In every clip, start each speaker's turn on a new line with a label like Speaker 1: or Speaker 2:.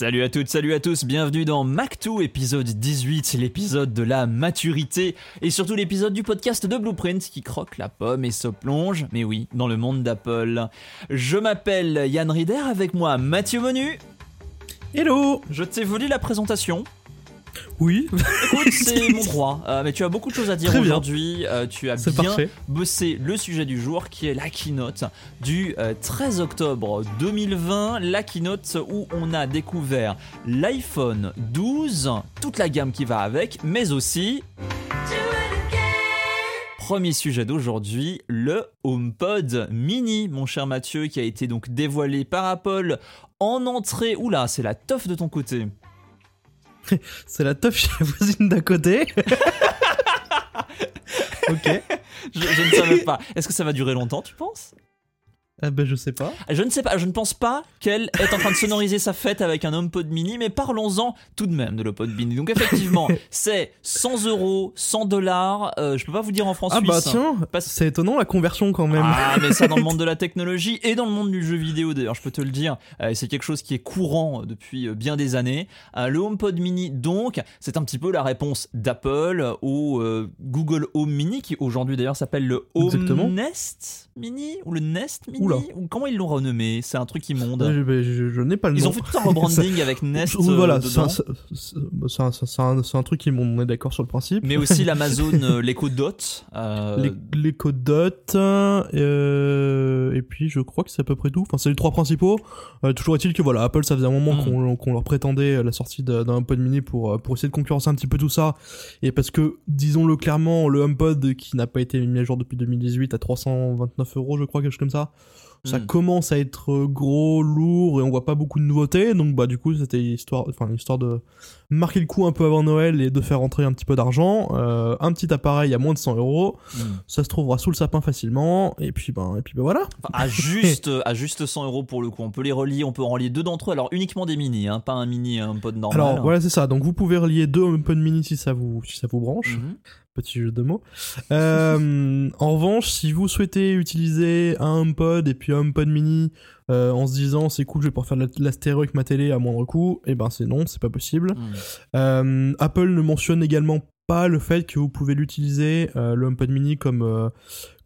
Speaker 1: Salut à toutes, salut à tous, bienvenue dans Mac2, épisode 18, l'épisode de la maturité et surtout l'épisode du podcast de Blueprint qui croque la pomme et se plonge, mais oui, dans le monde d'Apple. Je m'appelle Yann Rieder, avec moi Mathieu Menu.
Speaker 2: Hello
Speaker 1: Je t'ai volé la présentation.
Speaker 2: Oui.
Speaker 1: Écoute, c'est mon droit. Euh, mais tu as beaucoup de choses à dire aujourd'hui. Euh, tu as bien
Speaker 2: parfait.
Speaker 1: bossé le sujet du jour qui est la keynote du euh, 13 octobre 2020. La keynote où on a découvert l'iPhone 12, toute la gamme qui va avec, mais aussi. Premier sujet d'aujourd'hui, le HomePod mini, mon cher Mathieu, qui a été donc dévoilé par Apple en entrée. Oula, c'est la toffe de ton côté.
Speaker 2: C'est la teuf chez la voisine d'à côté. ok.
Speaker 1: Je, je ne savais pas. Est-ce que ça va durer longtemps, tu penses?
Speaker 2: Ah ben je sais pas.
Speaker 1: Je ne sais pas, je ne pense pas qu'elle est en train de sonoriser sa fête avec un HomePod mini, mais parlons-en tout de même de l'HomePod mini. Donc effectivement, c'est 100 euros, 100 dollars, euh, je peux pas vous dire en France
Speaker 2: Ah
Speaker 1: suisse.
Speaker 2: bah tiens,
Speaker 1: Parce-
Speaker 2: c'est étonnant la conversion quand même.
Speaker 1: Ah, mais ça dans le monde de la technologie et dans le monde du jeu vidéo d'ailleurs, je peux te le dire, euh, c'est quelque chose qui est courant depuis euh, bien des années. Euh, le HomePod mini, donc, c'est un petit peu la réponse d'Apple au Google Home Mini, qui aujourd'hui d'ailleurs s'appelle le Home
Speaker 2: Exactement.
Speaker 1: Nest Mini ou le Nest Mini
Speaker 2: Oula.
Speaker 1: comment ils l'ont renommé? C'est un truc immonde.
Speaker 2: Je, je- je n'ai pas le
Speaker 1: Ils
Speaker 2: nom.
Speaker 1: ont fait tout un rebranding avec Nest
Speaker 2: Oui,
Speaker 1: euh,
Speaker 2: voilà, c'est un, un- un- truc qui on est d'accord sur le principe.
Speaker 1: mais aussi l'Amazon euh, l'Echo Dot. euh,
Speaker 2: les, les codes dot, euh, et puis je crois que c'est à peu près tout. Enfin, c'est les trois principaux. Euh, toujours est-il que voilà, Apple, ça faisait un moment
Speaker 1: Mm.
Speaker 2: qu'on leur prétendait la sortie d'un HomePod mini pour, euh, pour essayer de concurrencer un petit peu tout ça. Et parce que, disons-le clairement, le HomePod qui n'a pas été mis à jour depuis 2018 à 329 euros, je crois, quelque chose comme ça. Ça
Speaker 1: Mm.
Speaker 2: commence à être euh, gros, lourd et on voit pas beaucoup de nouveautés. Donc bah du coup c'était histoire, enfin histoire de marquer le coup un peu avant Noël et de faire rentrer un petit peu d'argent. Euh, un petit appareil à moins de 100 euros
Speaker 1: hmm.
Speaker 2: ça se trouvera sous le sapin facilement et puis ben et puis ben voilà
Speaker 1: Enfin, à juste à juste 100 euros pour le coup. On peut les relier, on peut en relier deux d'entre eux. Alors uniquement des mini, hein, pas un mini un pod normal.
Speaker 2: alors voilà c'est ça donc vous pouvez relier deux HomePod mini si ça vous si ça vous branche
Speaker 1: Mhm.
Speaker 2: Petit jeu de mots Euh, en revanche si vous souhaitez utiliser un HomePod et puis un HomePod mini euh, en se disant c'est cool je vais pouvoir faire de la- stéréo avec ma télé à moindre coût et ben c'est non c'est pas possible
Speaker 1: Hmm.
Speaker 2: Euh, Apple ne mentionne également pas le fait que vous pouvez l'utiliser le HomePod mini comme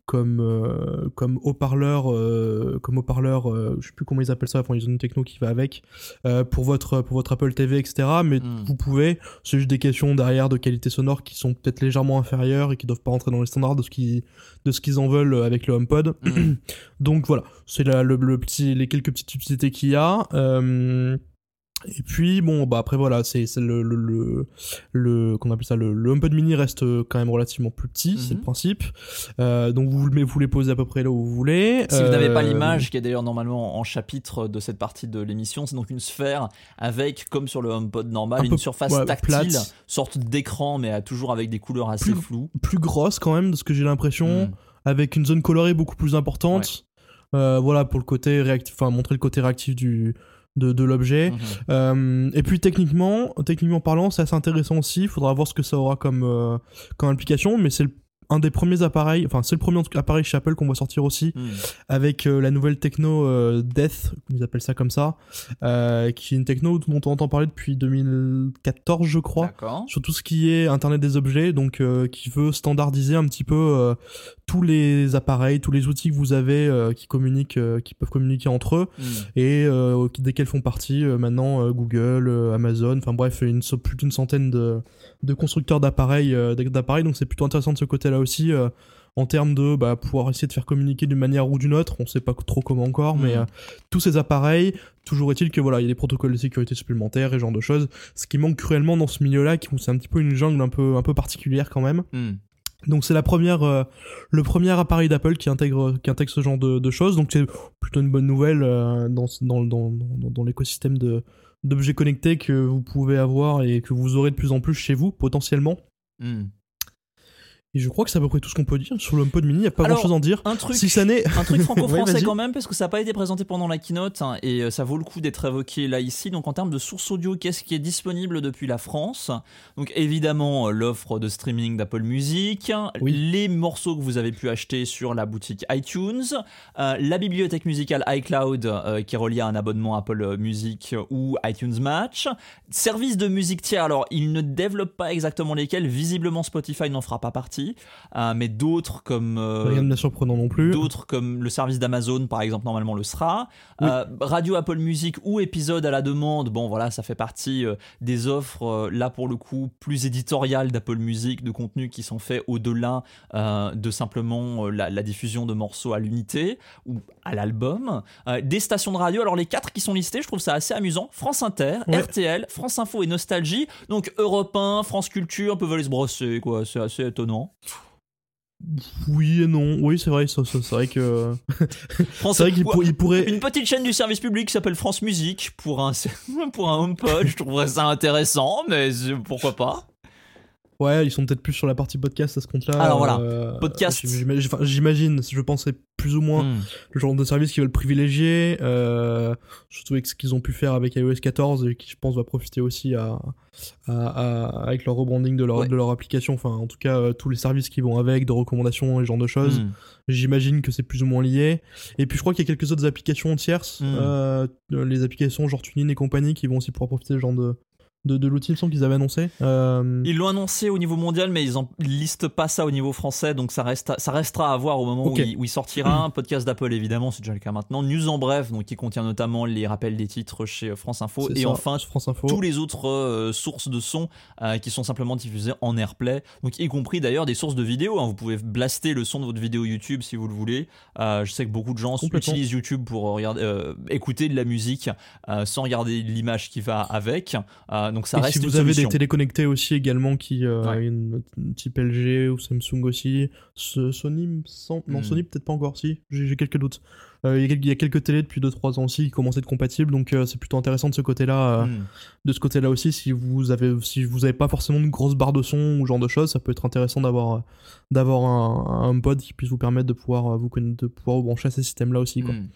Speaker 2: comme euh, comme haut-parleur euh, comme haut-parleur euh, je sais plus comment ils appellent ça enfin ils ont une techno qui va avec euh, pour votre pour votre Apple TV etc mais
Speaker 1: Mm.
Speaker 2: vous pouvez c'est juste des questions derrière de qualité sonore qui sont peut-être légèrement inférieures et qui doivent pas rentrer dans les standards de ce qui de ce qu'ils en veulent avec le HomePod
Speaker 1: Hmm.
Speaker 2: donc voilà, c'est le, le petit, les quelques petites subtilités qu'il y a. Et puis bon, bah après voilà, c'est le le le, le qu'on appelle ça le, le HomePod mini reste euh, quand même relativement plus petit, c'est
Speaker 1: Mhm.
Speaker 2: le principe. Euh, donc vous vous les posez à peu près là où vous voulez.
Speaker 1: Si vous n'avez pas
Speaker 2: Euh,
Speaker 1: l'image, qui est d'ailleurs normalement en chapitre de cette partie de l'émission, c'est donc une sphère avec, comme sur le HomePod normal,
Speaker 2: Un
Speaker 1: une
Speaker 2: peu,
Speaker 1: surface
Speaker 2: ouais,
Speaker 1: tactile,
Speaker 2: plate.
Speaker 1: sorte d'écran, mais toujours avec des couleurs assez
Speaker 2: Plus-
Speaker 1: floues.
Speaker 2: plus grosse quand même de ce que j'ai l'impression,
Speaker 1: Hmm.
Speaker 2: avec une zone colorée beaucoup plus importante. Euh, voilà pour le côté réactif, enfin montrer le côté réactif du de, de l'objet.
Speaker 1: Mhm.
Speaker 2: Euh, et puis techniquement, techniquement parlant, c'est assez intéressant aussi. Il faudra voir ce que ça aura comme, euh, comme application, mais c'est le- un des premiers appareils, enfin c'est le premier appareil chez Apple qu'on va sortir aussi
Speaker 1: Hmm.
Speaker 2: avec euh, la nouvelle techno euh, Death, ils appellent ça comme ça, euh, qui est une techno dont on entend parler depuis 2014 je crois sur tout ce qui est Internet des objets, donc qui veut standardiser un petit peu tous les appareils, tous les outils que vous avez qui communiquent, qui peuvent communiquer entre eux
Speaker 1: Hmm.
Speaker 2: et desquels font partie maintenant Google, Amazon, enfin bref, une, plus d'une centaine de, de constructeurs d'appareils, euh, d'appareils, donc c'est plutôt intéressant de ce côté-là aussi. euh, en termes de bah, pouvoir essayer de faire communiquer d'une manière ou d'une autre, on sait pas trop comment encore, mais
Speaker 1: Mhm.
Speaker 2: euh, tous ces appareils, toujours est-il que voilà, il y a des protocoles de sécurité supplémentaires et ce genre de choses, ce qui manque cruellement dans ce milieu-là, qui c'est un petit peu une jungle un peu un peu particulière quand même.
Speaker 1: Hmm.
Speaker 2: Donc c'est la première, euh, le premier appareil d'Apple qui intègre, qui intègre ce genre de, de choses. Donc c'est plutôt une bonne nouvelle euh, dans, dans, dans, dans, dans l'écosystème de d'objets connectés que vous pouvez avoir et que vous aurez de plus en plus chez vous potentiellement.
Speaker 1: Hmm.
Speaker 2: Et je crois que c'est à peu près tout ce qu'on peut dire. Sur le HomePod mini, il n'y a pas
Speaker 1: Alors,
Speaker 2: grand chose à en dire.
Speaker 1: Un truc,
Speaker 2: Si ça n'est.
Speaker 1: un truc
Speaker 2: Ouais,
Speaker 1: franco-français
Speaker 2: vas-y.
Speaker 1: quand même, parce que ça n'a pas été présenté pendant la keynote, hein, et euh, ça vaut le coup d'être évoqué là ici. Donc en termes de source audio, qu'est-ce qui est disponible depuis la France? Donc évidemment, euh, l'offre de streaming d'Apple Music,
Speaker 2: Oui.
Speaker 1: les morceaux que vous avez pu acheter sur la boutique iTunes, euh, la bibliothèque musicale iCloud euh, qui est reliée à un abonnement Apple Music ou iTunes Match, service de musique tiers. Alors il ne développe pas exactement lesquels, visiblement Spotify n'en fera pas partie, euh, mais d'autres comme... euh,
Speaker 2: Rien de surprenant non plus.
Speaker 1: D'autres comme le service d'Amazon par exemple normalement le sera.
Speaker 2: Oui.
Speaker 1: Euh, Radio Apple Music ou épisode à la demande, bon voilà ça fait partie des offres là pour le coup plus éditoriales d'Apple Music, de contenu qui sont faits au-delà de simplement la, la diffusion de morceaux à l'unité ou à l'album. Des stations de radio, alors les quatre qui sont listées je trouve ça assez amusant. France Inter,
Speaker 2: Ouais.
Speaker 1: RTL, France Info et Nostalgie. Donc Europe 1, France Culture peuvent aller se brosser quoi, c'est assez étonnant.
Speaker 2: Oui et non. Oui, c'est vrai. C'est vrai que.
Speaker 1: France-
Speaker 2: C'est vrai qu'il pour- pourrait.
Speaker 1: Une petite chaîne du service public qui s'appelle France Musique pour un, pour un HomePod, je trouverais ça intéressant, mais c'est- pourquoi pas
Speaker 2: Ouais, ils sont peut-être plus sur la partie podcast à ce compte-là.
Speaker 1: Alors voilà,
Speaker 2: Euh,
Speaker 1: podcast.
Speaker 2: j'imagine- je pense, c'est plus ou moins
Speaker 1: Hmm.
Speaker 2: le genre de service qu'ils veulent privilégier. Euh, surtout avec ce qu'ils ont pu faire avec iOS 14 et qui, je pense, va profiter aussi à, à- à- avec leur rebranding de leur,
Speaker 1: Ouais.
Speaker 2: de leur application. Enfin, en tout cas, euh, tous les services qui vont avec, de recommandations et ce genre de choses.
Speaker 1: Hmm.
Speaker 2: J'imagine que c'est plus ou moins lié. Et puis je crois qu'il y a quelques autres applications tierces,
Speaker 1: Mm.
Speaker 2: euh, les applications genre TuneIn et compagnie qui vont aussi pouvoir profiter de ce genre de, de, de l'outil, il me semble qu'ils avaient annoncé. Euh,
Speaker 1: Ils l'ont annoncé au niveau mondial, mais ils en listent pas ça au niveau français, donc ça, reste, ça restera à voir au moment où, il, où il sortira. Un podcast d'Apple, évidemment, c'est déjà le cas maintenant. News en bref, donc qui contient notamment les rappels des titres chez France Info. Et
Speaker 2: ça,
Speaker 1: enfin,
Speaker 2: France Info.
Speaker 1: tous les autres euh, sources de son euh, qui sont simplement diffusées en AirPlay, donc y compris d'ailleurs des sources de vidéos. hein. Vous pouvez blaster le son de votre vidéo YouTube si vous le voulez. Euh, je sais que beaucoup de gens utilisent YouTube pour regarder, écouter de la musique sans regarder l'image qui va avec. Euh, donc ça
Speaker 2: et
Speaker 1: reste
Speaker 2: si
Speaker 1: une
Speaker 2: vous avez des téléconnectés aussi également qui euh,
Speaker 1: Ouais.
Speaker 2: une, une type LG ou Samsung aussi, Ce- Sony non
Speaker 1: Hmm.
Speaker 2: Sony peut-être pas encore si, j'ai quelques doutes. Euh, Il y, a quelques- télés depuis 2-3 ans aussi qui commencent à être compatibles donc euh, c'est plutôt intéressant de ce côté-là. euh,
Speaker 1: Hmm.
Speaker 2: de ce côté-là aussi, si vous avez, si vous avez pas forcément une grosse barre de son ou ce genre de choses, ça peut être intéressant d'avoir, d'avoir un, un pod qui puisse vous permettre de pouvoir vous de pouvoir brancher à ces systèmes-là aussi. Quoi.
Speaker 1: Hmm.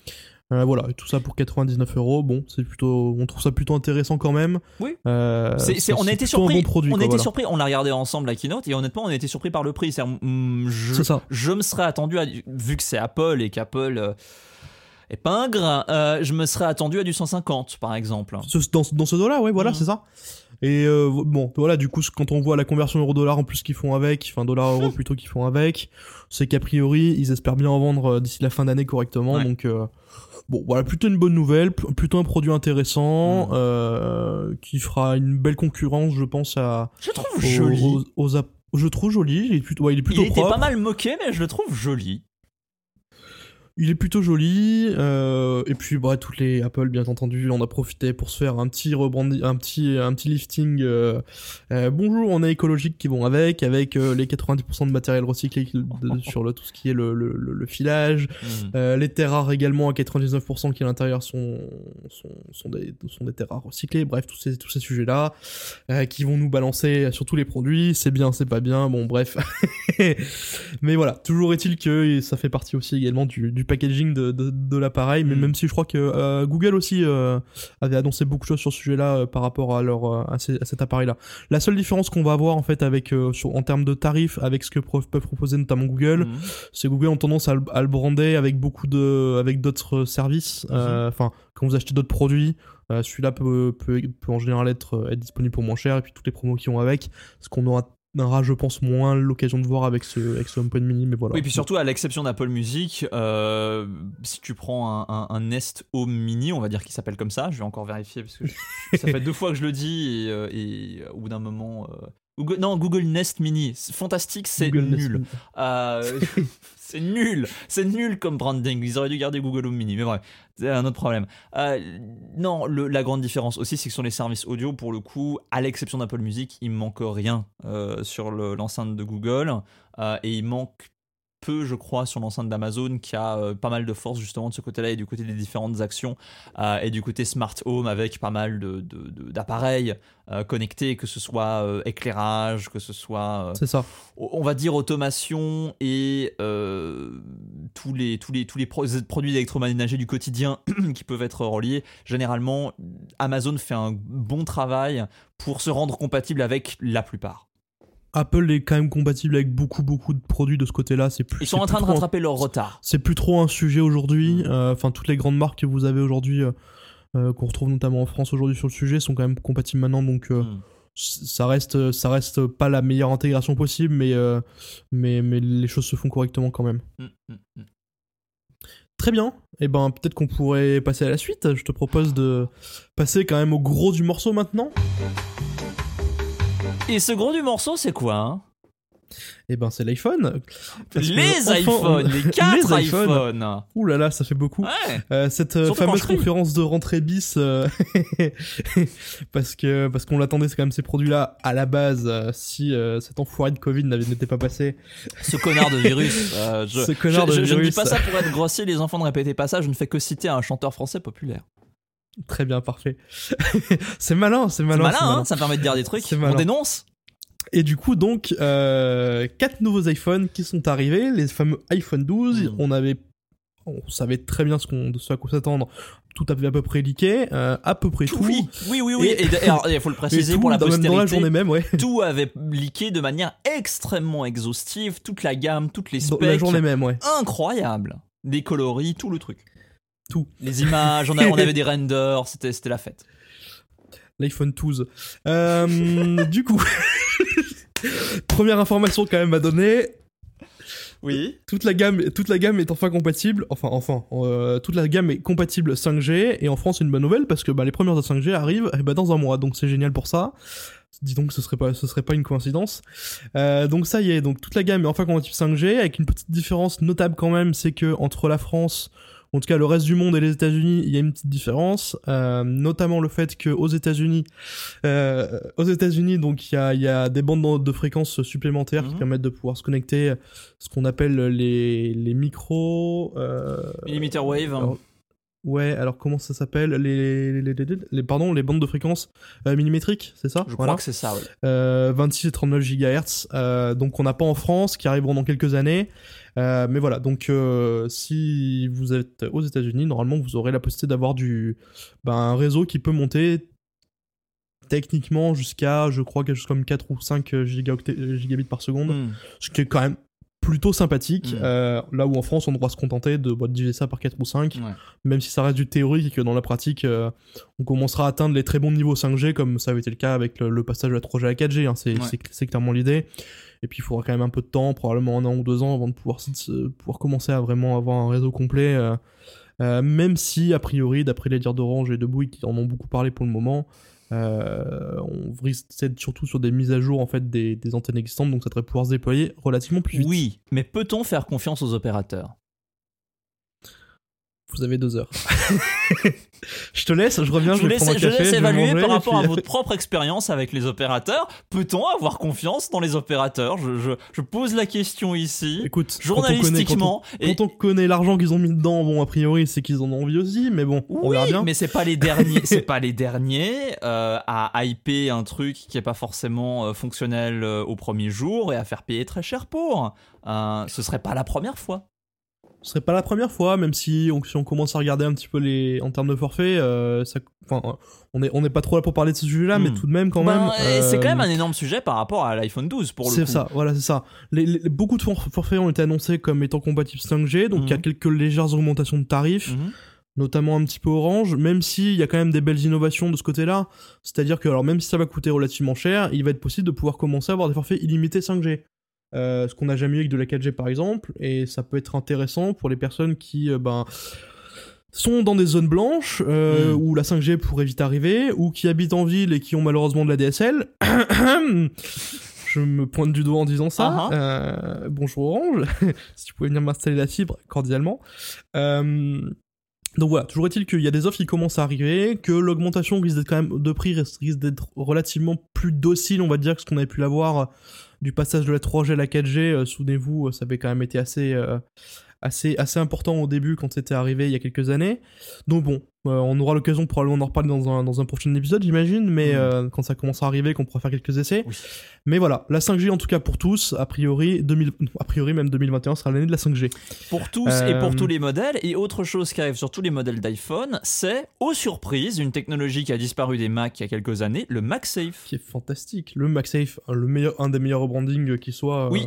Speaker 2: Euh, voilà, tout ça pour 99 euros. Bon, c'est plutôt, on trouve ça plutôt intéressant quand même.
Speaker 1: Oui.
Speaker 2: Euh,
Speaker 1: C'est- c'est- on a été surpris.
Speaker 2: bon produit,
Speaker 1: on a
Speaker 2: quoi,
Speaker 1: été
Speaker 2: voilà.
Speaker 1: surpris. On a regardé ensemble la keynote et honnêtement, on a été surpris par le prix. C'est, hmm, je,
Speaker 2: C'est ça.
Speaker 1: je me serais attendu à vu que c'est Apple et qu'Apple euh, est pingre, euh, je me serais attendu à du 150 par exemple.
Speaker 2: Ce- dans, dans ce dos-là, ouais, voilà,
Speaker 1: Mhm.
Speaker 2: c'est ça. Et euh, bon, voilà, du coup, quand on voit la conversion euro-dollar en plus qu'ils font avec, enfin dollar-euro plutôt qu'ils font avec, c'est qu'a priori, ils espèrent bien en vendre euh, d'ici la fin d'année correctement.
Speaker 1: Ouais.
Speaker 2: Donc, euh, bon, voilà, plutôt une bonne nouvelle, pl- plutôt un produit intéressant,
Speaker 1: Mhm.
Speaker 2: euh, qui fera une belle concurrence, je pense, à,
Speaker 1: Je trouve
Speaker 2: aux,
Speaker 1: joli.
Speaker 2: aux- aux app- je trouve joli, il est plutôt, ouais, il est plutôt
Speaker 1: Il était
Speaker 2: propre.
Speaker 1: pas mal moqué, mais je le trouve joli.
Speaker 2: Il est plutôt joli, euh, et puis bah toutes les Apple bien entendu, on a profité pour se faire un petit rebranding, un petit un petit lifting. euh, euh, bonjour, on est écologique qui vont avec, avec euh, les 90% de matériel recyclé de- sur le tout ce qui est le, le, le- le filage,
Speaker 1: Hmm.
Speaker 2: euh, les terres rares également à 99% qui à l'intérieur sont, sont sont des sont des terres rares recyclées. Bref, tous ces tous ces sujets là qui vont nous balancer sur tous les produits, c'est bien, c'est pas bien, bon bref. mais voilà, toujours est-il que ça fait partie aussi également du, du packaging de, de, de l'appareil, mais
Speaker 1: Mm.
Speaker 2: même si je crois que euh, Google aussi euh, avait annoncé beaucoup de choses sur ce sujet-là euh, par rapport à leur à, ces- à cet appareil-là. La seule différence qu'on va avoir en fait avec sur, en termes de tarifs avec ce que pro- peuvent proposer notamment Google,
Speaker 1: Hmm.
Speaker 2: c'est Google ont tendance à, le- à le brander avec beaucoup de avec d'autres services. euh, Enfin, quand vous achetez d'autres produits. Celui-là peut, peut, peut en général être, être disponible pour moins cher et puis toutes les promos qui vont avec, ce qu'on aura, aura, je pense, moins l'occasion de voir avec ce, avec ce HomePod mini, mais voilà.
Speaker 1: Oui, puis surtout à l'exception d'Apple Music, euh, si tu prends un, un- Nest Home Mini, on va dire qu'il s'appelle comme ça, je vais encore vérifier parce que ça fait deux fois que je le dis et, et, euh, au bout d'un moment. euh, Google, non, Google Nest Mini, fantastique, c'est nul. Euh, c'est nul, c'est nul comme branding. Ils auraient dû garder Google Home Mini, mais bref, c'est un autre problème. Euh, non, le- la grande différence aussi, c'est que sur les services audio, pour le coup, à l'exception d'Apple Music, il manque rien euh, sur le- l'enceinte de Google et il manque peu, je crois, sur l'enceinte d'Amazon, qui a euh, pas mal de force justement de ce côté-là et du côté des différentes actions euh, et du côté smart home avec pas mal de, de- de- d'appareils euh, connectés, que ce soit éclairage, que ce soit,
Speaker 2: C'est ça.
Speaker 1: on va dire, automation et tous les, tous les, tous les pro- produits d'électroménager du quotidien qui peuvent être reliés. Généralement, Amazon fait un bon travail pour se rendre compatible avec la plupart.
Speaker 2: Apple est quand même compatible avec beaucoup beaucoup de produits de ce côté-là. C'est plus.
Speaker 1: Ils sont en train de
Speaker 2: un-
Speaker 1: rattraper leur retard.
Speaker 2: C'est plus trop un sujet aujourd'hui.
Speaker 1: Mm.
Speaker 2: Euh, Enfin, toutes les grandes marques que vous avez aujourd'hui, euh, euh, qu'on retrouve notamment en France aujourd'hui sur le sujet, sont quand même compatibles maintenant. Donc, euh,
Speaker 1: Mm.
Speaker 2: ça reste, ça reste pas la meilleure intégration possible, mais, mais, mais les choses se font correctement quand même.
Speaker 1: Mm.
Speaker 2: Très bien. Et ben, peut-être qu'on pourrait passer à la suite. Je te propose de passer quand même au gros du morceau maintenant.
Speaker 1: Et ce gros du morceau, c'est quoi hein?
Speaker 2: Et ben, c'est l'iPhone.
Speaker 1: Les iPhones, les 4
Speaker 2: les iPhones.
Speaker 1: iPhones.
Speaker 2: Ouh là là, ça fait beaucoup.
Speaker 1: Ouais.
Speaker 2: Euh, cette euh,
Speaker 1: Surtout
Speaker 2: fameuse conférence de rentrée bis, euh, parce que parce qu'on l'attendait, c'est quand même ces produits-là à la base. si euh, cet enfoiré de Covid n'avait- n'était pas passé,
Speaker 1: Ce connard de virus. je,
Speaker 2: Ce connard
Speaker 1: je-
Speaker 2: de
Speaker 1: je- je ne dis
Speaker 2: virus.
Speaker 1: pas ça pour être grossier, les enfants ne répétez pas ça, je ne fais que citer un chanteur français populaire.
Speaker 2: Très bien, parfait. c'est malin, c'est
Speaker 1: C'est
Speaker 2: malin.
Speaker 1: malin,
Speaker 2: c'est
Speaker 1: hein,
Speaker 2: malin.
Speaker 1: ça me permet de dire des trucs. On dénonce.
Speaker 2: Et du coup, donc, euh, quatre nouveaux iPhones qui sont arrivés, les fameux iPhone 12.
Speaker 1: Mm.
Speaker 2: On avait, on savait très bien ce qu'on, de ce à quoi s'attendre. Tout avait à peu près leaké, euh, à peu près tout.
Speaker 1: Oui, oui, oui. oui.
Speaker 2: Et-
Speaker 1: il faut le préciser
Speaker 2: tout
Speaker 1: pour la
Speaker 2: dans, même dans la
Speaker 1: postérité.
Speaker 2: journée même, ouais.
Speaker 1: tout avait leaké de manière extrêmement exhaustive, toute la gamme, toutes les
Speaker 2: Dans
Speaker 1: specs.
Speaker 2: la journée même, ouais.
Speaker 1: incroyable. Des coloris, tout le truc.
Speaker 2: Tout.
Speaker 1: Les images, on, a- on avait des renders, c'était c'était la fête.
Speaker 2: L'iPhone 12. Euh, du coup, première information quand même à donner.
Speaker 1: Oui.
Speaker 2: Toute la gamme, toute la gamme est enfin compatible. Enfin, enfin, euh, toute la gamme est compatible 5G. Et en France, c'est une bonne nouvelle parce que bah, les premières de 5G arrivent eh ben, dans un mois. Donc c'est génial pour ça. Dis donc, ce serait pas, ce serait pas une coïncidence. Euh, donc ça y est, donc toute la gamme est enfin compatible 5G avec une petite différence notable quand même, c'est que entre la France, en tout cas le reste du monde et les États-Unis, il y a une petite différence, euh, notamment le fait que aux États-Unis, euh, aux États-Unis, donc il y a, il y a des bandes de fréquences supplémentaires qui
Speaker 1: Mhm.
Speaker 2: permettent de pouvoir se connecter, ce qu'on appelle les les micros. Euh,
Speaker 1: Millimeter wave.
Speaker 2: alors, Ouais, alors comment ça s'appelle les, les, les, pardon, les bandes de fréquences euh, millimétriques, c'est ça?
Speaker 1: Je
Speaker 2: Voilà.
Speaker 1: crois que c'est ça, oui.
Speaker 2: Euh, 26 et 39 GHz, euh, donc on n'a pas en France, qui arriveront dans quelques années. Euh, mais voilà, donc euh, si vous êtes aux États-Unis, normalement vous aurez la possibilité d'avoir du ben, un réseau qui peut monter techniquement jusqu'à, je crois, quelque chose comme 4 ou 5 gigaoctets- gigabits par seconde,
Speaker 1: Hmm.
Speaker 2: ce qui est quand même plutôt sympathique.
Speaker 1: Mm.
Speaker 2: Euh, là où en France, on devra se contenter de, bah, de diviser ça par 4 ou 5
Speaker 1: Ouais.
Speaker 2: même si ça reste du théorique et que dans la pratique, euh, on commencera à atteindre les très bons niveaux 5G, comme ça avait été le cas avec le, le passage de la 3G à la 4G, hein, c'est
Speaker 1: Ouais.
Speaker 2: clairement l'idée. Et puis il faudra quand même un peu de temps, probablement un an ou deux ans, avant de pouvoir, pouvoir commencer à vraiment avoir un réseau complet. euh, même si, a priori, d'après les dires d'Orange et de Bouygues qui en ont beaucoup parlé pour le moment, on risque surtout sur des mises à jour en fait des, des antennes existantes, donc ça devrait pouvoir se déployer relativement plus vite.
Speaker 1: Oui, mais peut-on faire confiance aux opérateurs?
Speaker 2: Vous avez deux heures. je te laisse, je reviens,
Speaker 1: Je
Speaker 2: je,
Speaker 1: vous
Speaker 2: vais
Speaker 1: laisse,
Speaker 2: prendre un
Speaker 1: je
Speaker 2: café.
Speaker 1: laisse
Speaker 2: je vais
Speaker 1: évaluer
Speaker 2: manger,
Speaker 1: par rapport à votre propre expérience avec les opérateurs. Peut-on avoir confiance dans les opérateurs? Je, je- je pose la question ici,
Speaker 2: Écoute, quand on connaît-
Speaker 1: journalistiquement.
Speaker 2: quand on, quand on connaît l'argent qu'ils ont mis dedans, bon, a priori, c'est qu'ils en ont envie aussi, mais bon, on
Speaker 1: oui,
Speaker 2: verra bien.
Speaker 1: mais c'est pas les derniers, c'est pas les derniers euh, à hyper un truc qui est pas forcément euh, fonctionnel euh, au premier jour et à faire payer très cher pour. Euh, ce serait pas la première fois.
Speaker 2: Ce serait pas la première fois, même si on, si on commence à regarder un petit peu les en termes de forfait, euh, ça, enfin, on est on n'est pas trop là pour parler de ce sujet-là, mais
Speaker 1: Hmm.
Speaker 2: tout de même quand
Speaker 1: Ben,
Speaker 2: même.
Speaker 1: et C'est quand
Speaker 2: euh,
Speaker 1: même un énorme sujet par rapport à l'iPhone 12 pour le coup.
Speaker 2: C'est ça, voilà, c'est ça. Les, les- beaucoup de for- forfaits ont été annoncés comme étant compatibles 5G, donc il y a
Speaker 1: Mhm.
Speaker 2: quelques légères augmentations de tarifs.
Speaker 1: Mhm.
Speaker 2: notamment un petit peu orange, même s'il y a quand même des belles innovations de ce côté-là. C'est-à-dire que, alors même si ça va coûter relativement cher, il va être possible de pouvoir commencer à avoir des forfaits illimités 5G. Euh, ce qu'on n'a jamais eu avec de la 4G par exemple, et ça peut être intéressant pour les personnes qui euh, ben, sont dans des zones blanches euh,
Speaker 1: Mm.
Speaker 2: où la 5G pourrait vite arriver, ou qui habitent en ville et qui ont malheureusement de la DSL. Je me pointe du doigt en disant ça.
Speaker 1: Ah
Speaker 2: Euh, bonjour Orange, si tu pouvais venir m'installer la fibre cordialement. Euh, donc voilà, toujours est-il qu'il y a des offres qui commencent à arriver, que l'augmentation risque d'être quand même de prix risque risque d'être relativement plus docile, on va dire, que ce qu'on avait pu l'avoir du passage de la 3G à la 4G, souvenez-vous, ça avait quand même été assez assez, assez important au début quand c'était arrivé il y a quelques années. Donc bon, euh, on aura l'occasion probablement d'en reparler dans un, dans un prochain épisode, j'imagine, mais mm. euh, quand ça commence à arriver, qu'on pourra faire quelques essais. Mais voilà, la 5G en tout cas pour tous, a priori, 2000, a priori même 2021 sera l'année de la 5G.
Speaker 1: Pour tous et pour euh, tous les modèles. Et autre chose qui arrive sur tous les modèles d'iPhone, c'est, aux surprises, une technologie qui a disparu des Mac il y a quelques années, le MagSafe.
Speaker 2: Qui est fantastique. Le MagSafe, le meilleur, un des meilleurs rebrandings qui soit. Oui.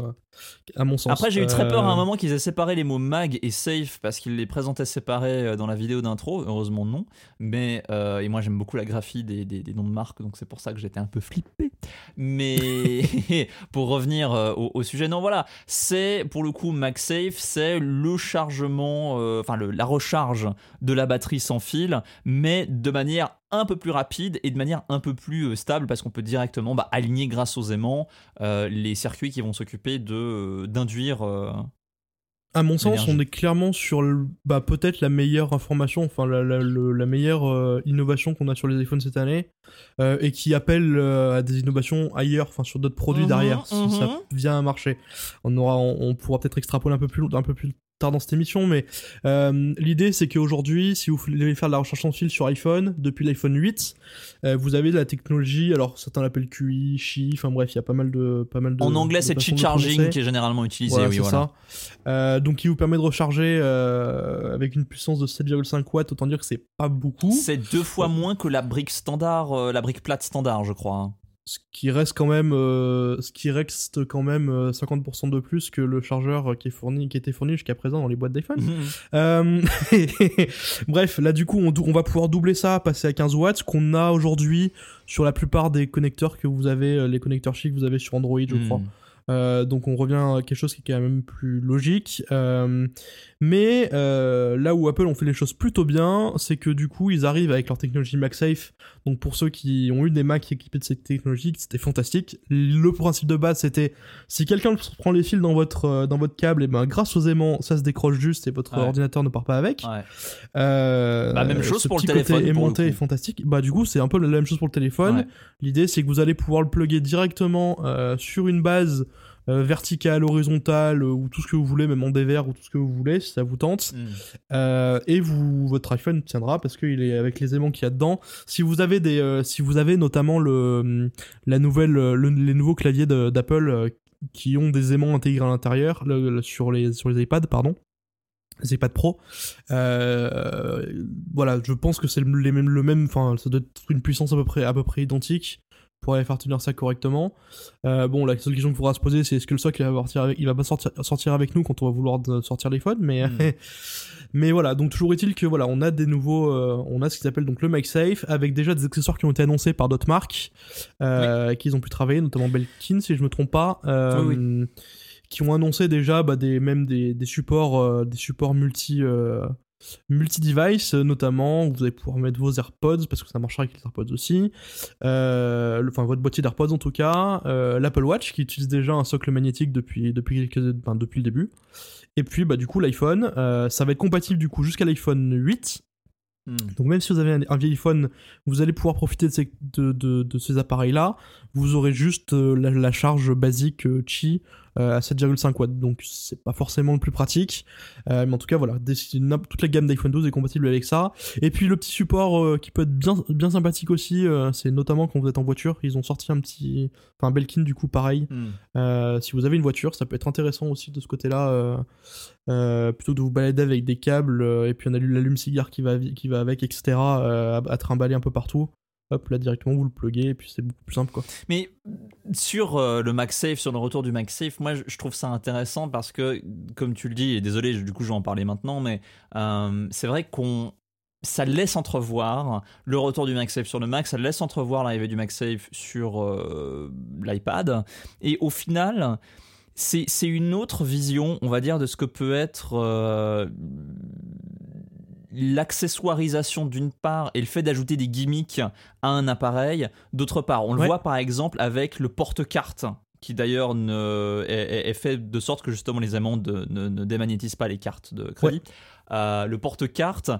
Speaker 2: à mon sens.
Speaker 1: Après, j'ai eu très peur à un moment qu'ils aient séparé les mots mag et safe parce qu'ils les présentaient séparés dans la vidéo d'intro. Heureusement, Mais, euh, et moi, j'aime beaucoup la graphie des, des, noms de marques, donc c'est pour ça que j'étais un peu flippé. Mais pour revenir euh, au, sujet, non, voilà, c'est pour le coup MagSafe, c'est le chargement, euh, enfin la recharge de la batterie sans fil, mais de manière un peu plus rapide et de manière un peu plus stable parce qu'on peut directement bah, aligner grâce aux aimants les circuits qui vont s'occuper d'induire
Speaker 2: à mon sens, on est clairement sur bah, peut-être la meilleure information, enfin la, la, meilleure euh, innovation qu'on a sur les iPhones cette année, euh, et qui appelle euh, à des innovations ailleurs, enfin sur d'autres produits mhm, derrière, si ça mhm. vient à marcher. On aura, on, pourra peut-être extrapoler un peu plus, un peu plus tard dans cette émission, mais euh, l'idée c'est qu'aujourd'hui, si vous voulez faire de la recherche sans fil sur iPhone, depuis l'iPhone 8, euh, vous avez de la technologie, alors certains l'appellent QI, Qi, enfin bref, il y a pas mal de... Pas mal de
Speaker 1: en anglais, c'est Qi Charging qui est généralement utilisé, oui, voilà.
Speaker 2: Ça. Euh, donc qui vous permet de recharger avec une puissance de 7,5 watts, autant dire que c'est pas beaucoup.
Speaker 1: C'est deux fois moins que la brique standard, la brique plate standard, je crois.
Speaker 2: Ce qui reste quand même euh, ce qui reste quand même 50% euh, de plus que le chargeur qui est fourni qui était fourni jusqu'à présent dans les boîtes d'iPhone. Mhm. Euh, bref, là du coup on, on, va pouvoir doubler ça, passer à 15 watts qu'on a aujourd'hui sur la plupart des connecteurs que vous avez les connecteurs chic que vous avez sur Android, je crois. Mhm. donc on revient à quelque chose qui est quand même plus logique. mais là où Apple ont fait les choses plutôt bien, c'est que du coup ils arrivent avec leur technologie MagSafe donc pour ceux qui ont eu des Macs équipés de cette technologie, c'était fantastique. Le principe de base, c'était si quelqu'un prend les fils dans votre euh, dans votre câble, et ben grâce aux aimants, ça se décroche juste et votre ordinateur ne part pas avec. Ouais.
Speaker 1: Euh, bah, même chose pour le téléphone.
Speaker 2: aimanté est fantastique. Bah du coup, c'est un peu la même chose pour le téléphone. L'idée, c'est que vous allez pouvoir le plugger directement euh, sur une base euh, verticale, horizontale, ou tout ce que vous voulez, même en dévers ou tout ce que vous voulez, si ça vous tente. Hmm. Euh, et vous, votre iPhone tiendra parce qu'il est avec les aimants qu'il y a dedans. Si vous avez des, euh, si vous avez notamment le, la nouvelle, les nouveaux claviers d'Apple qui ont des aimants intégrés à l'intérieur sur les sur les iPads, pardon les iPad Pro. voilà, je pense que c'est le, même, le même, enfin, ça doit être une puissance à peu près, à peu près identique pour aller faire tenir ça correctement. Euh, bon, la seule question qu'il faudra se poser, c'est est-ce que le socle il va, sortir avec, il va pas sortir, sortir avec nous quand on va vouloir sortir l'iPhone, mais hmm. mais voilà. Donc toujours est-il que voilà, on a des nouveaux, euh, on a ce qu'ils appellent donc le MagSafe avec déjà des accessoires qui ont été annoncés par d'autres marques, euh, qu'ils ont pu travailler, notamment Belkin si je me trompe pas. Qui ont annoncé déjà bah, des, même des, des supports, des supports multi, multi-device notamment vous allez pouvoir mettre vos AirPods parce que ça marchera avec les AirPods aussi. Euh, enfin votre boîtier d'AirPods en tout cas. Euh, l'Apple Watch qui utilise déjà un socle magnétique depuis depuis quelques enfin, depuis le début. Et puis bah du coup l'iPhone. Euh, ça va être compatible du coup jusqu'à l'iPhone 8 hmm. donc même si vous avez un, vieil iPhone, vous allez pouvoir profiter de ces, de, de, ces appareils-là. Vous aurez juste la, la, charge basique Qi à 7,5 watts, donc c'est pas forcément le plus pratique. Euh, mais en tout cas, voilà, toute la gamme d'iPhone 12 est compatible avec ça. Et puis le petit support euh, qui peut être bien, bien sympathique aussi, c'est notamment quand vous êtes en voiture, ils ont sorti un petit, enfin un Belkin du coup pareil. Hmm. si vous avez une voiture, ça peut être intéressant aussi de ce côté-là, plutôt que de vous balader avec des câbles et puis on a l'allume-cigare qui va, qui va avec, etc. à, à trimballer un peu partout hop là directement vous le pluguez et puis c'est beaucoup plus simple quoi.
Speaker 1: Mais sur euh, le MagSafe, sur le retour du MagSafe, moi je, trouve ça intéressant parce que comme tu le dis, et désolé du coup je vais en parler maintenant, mais euh, c'est vrai qu'on ça laisse entrevoir le retour du MagSafe sur le Mac, ça laisse entrevoir l'arrivée du MagSafe sur euh, l'iPad et au final c'est une autre vision, on va dire, de ce que peut être l'accessoirisation d'une part et le fait d'ajouter des gimmicks à un appareil d'autre part. On le voit par exemple avec le porte-carte qui d'ailleurs est, fait de sorte que justement les amendes ne, ne, démagnétisent pas les cartes de crédit. Euh, le porte-carte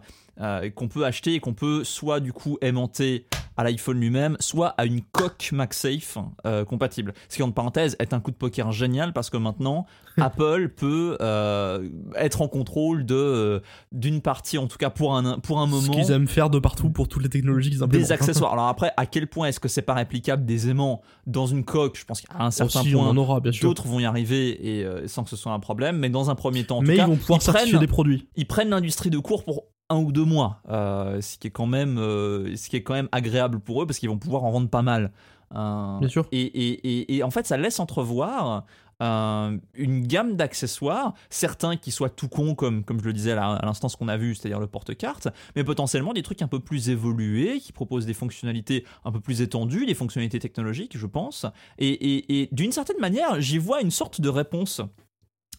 Speaker 1: euh, qu'on peut acheter et qu'on peut soit du coup aimanter à l'iPhone lui-même, soit à une coque MagSafe euh, compatible. Ce qui, en parenthèse, est un coup de poker génial parce que maintenant, Apple peut euh, être en contrôle de euh, d'une partie, en tout cas pour un, pour un moment.
Speaker 2: Ce qu'ils aiment faire de partout pour toutes les technologies qu'ils implémentent.
Speaker 1: Des accessoires. Alors après, à quel point est-ce que c'est pas réplicable des aimants dans une coque? Je pense qu'à un certain
Speaker 2: Aussi,
Speaker 1: point,
Speaker 2: on en aura, bien sûr.
Speaker 1: d'autres vont y arriver et sans que ce soit un problème. Mais dans un premier temps, en
Speaker 2: Mais
Speaker 1: tout
Speaker 2: ils
Speaker 1: cas,
Speaker 2: vont pouvoir certifier
Speaker 1: prennent,
Speaker 2: des produits.
Speaker 1: ils prennent l'industrie de cours pour un ou deux mois, euh, ce qui est quand même, euh, ce qui est quand même agréable pour eux parce qu'ils vont pouvoir en vendre pas mal. Euh,
Speaker 2: Bien sûr.
Speaker 1: et, et, et, et en fait, ça laisse entrevoir euh, une gamme d'accessoires, certains qui soient tout cons, comme, comme je le disais à l'instant, ce qu'on a vu, c'est-à-dire le porte-carte, mais potentiellement des trucs un peu plus évolués, qui proposent des fonctionnalités un peu plus étendues, des fonctionnalités technologiques, je pense. Et, et, et d'une certaine manière, j'y vois une sorte de réponse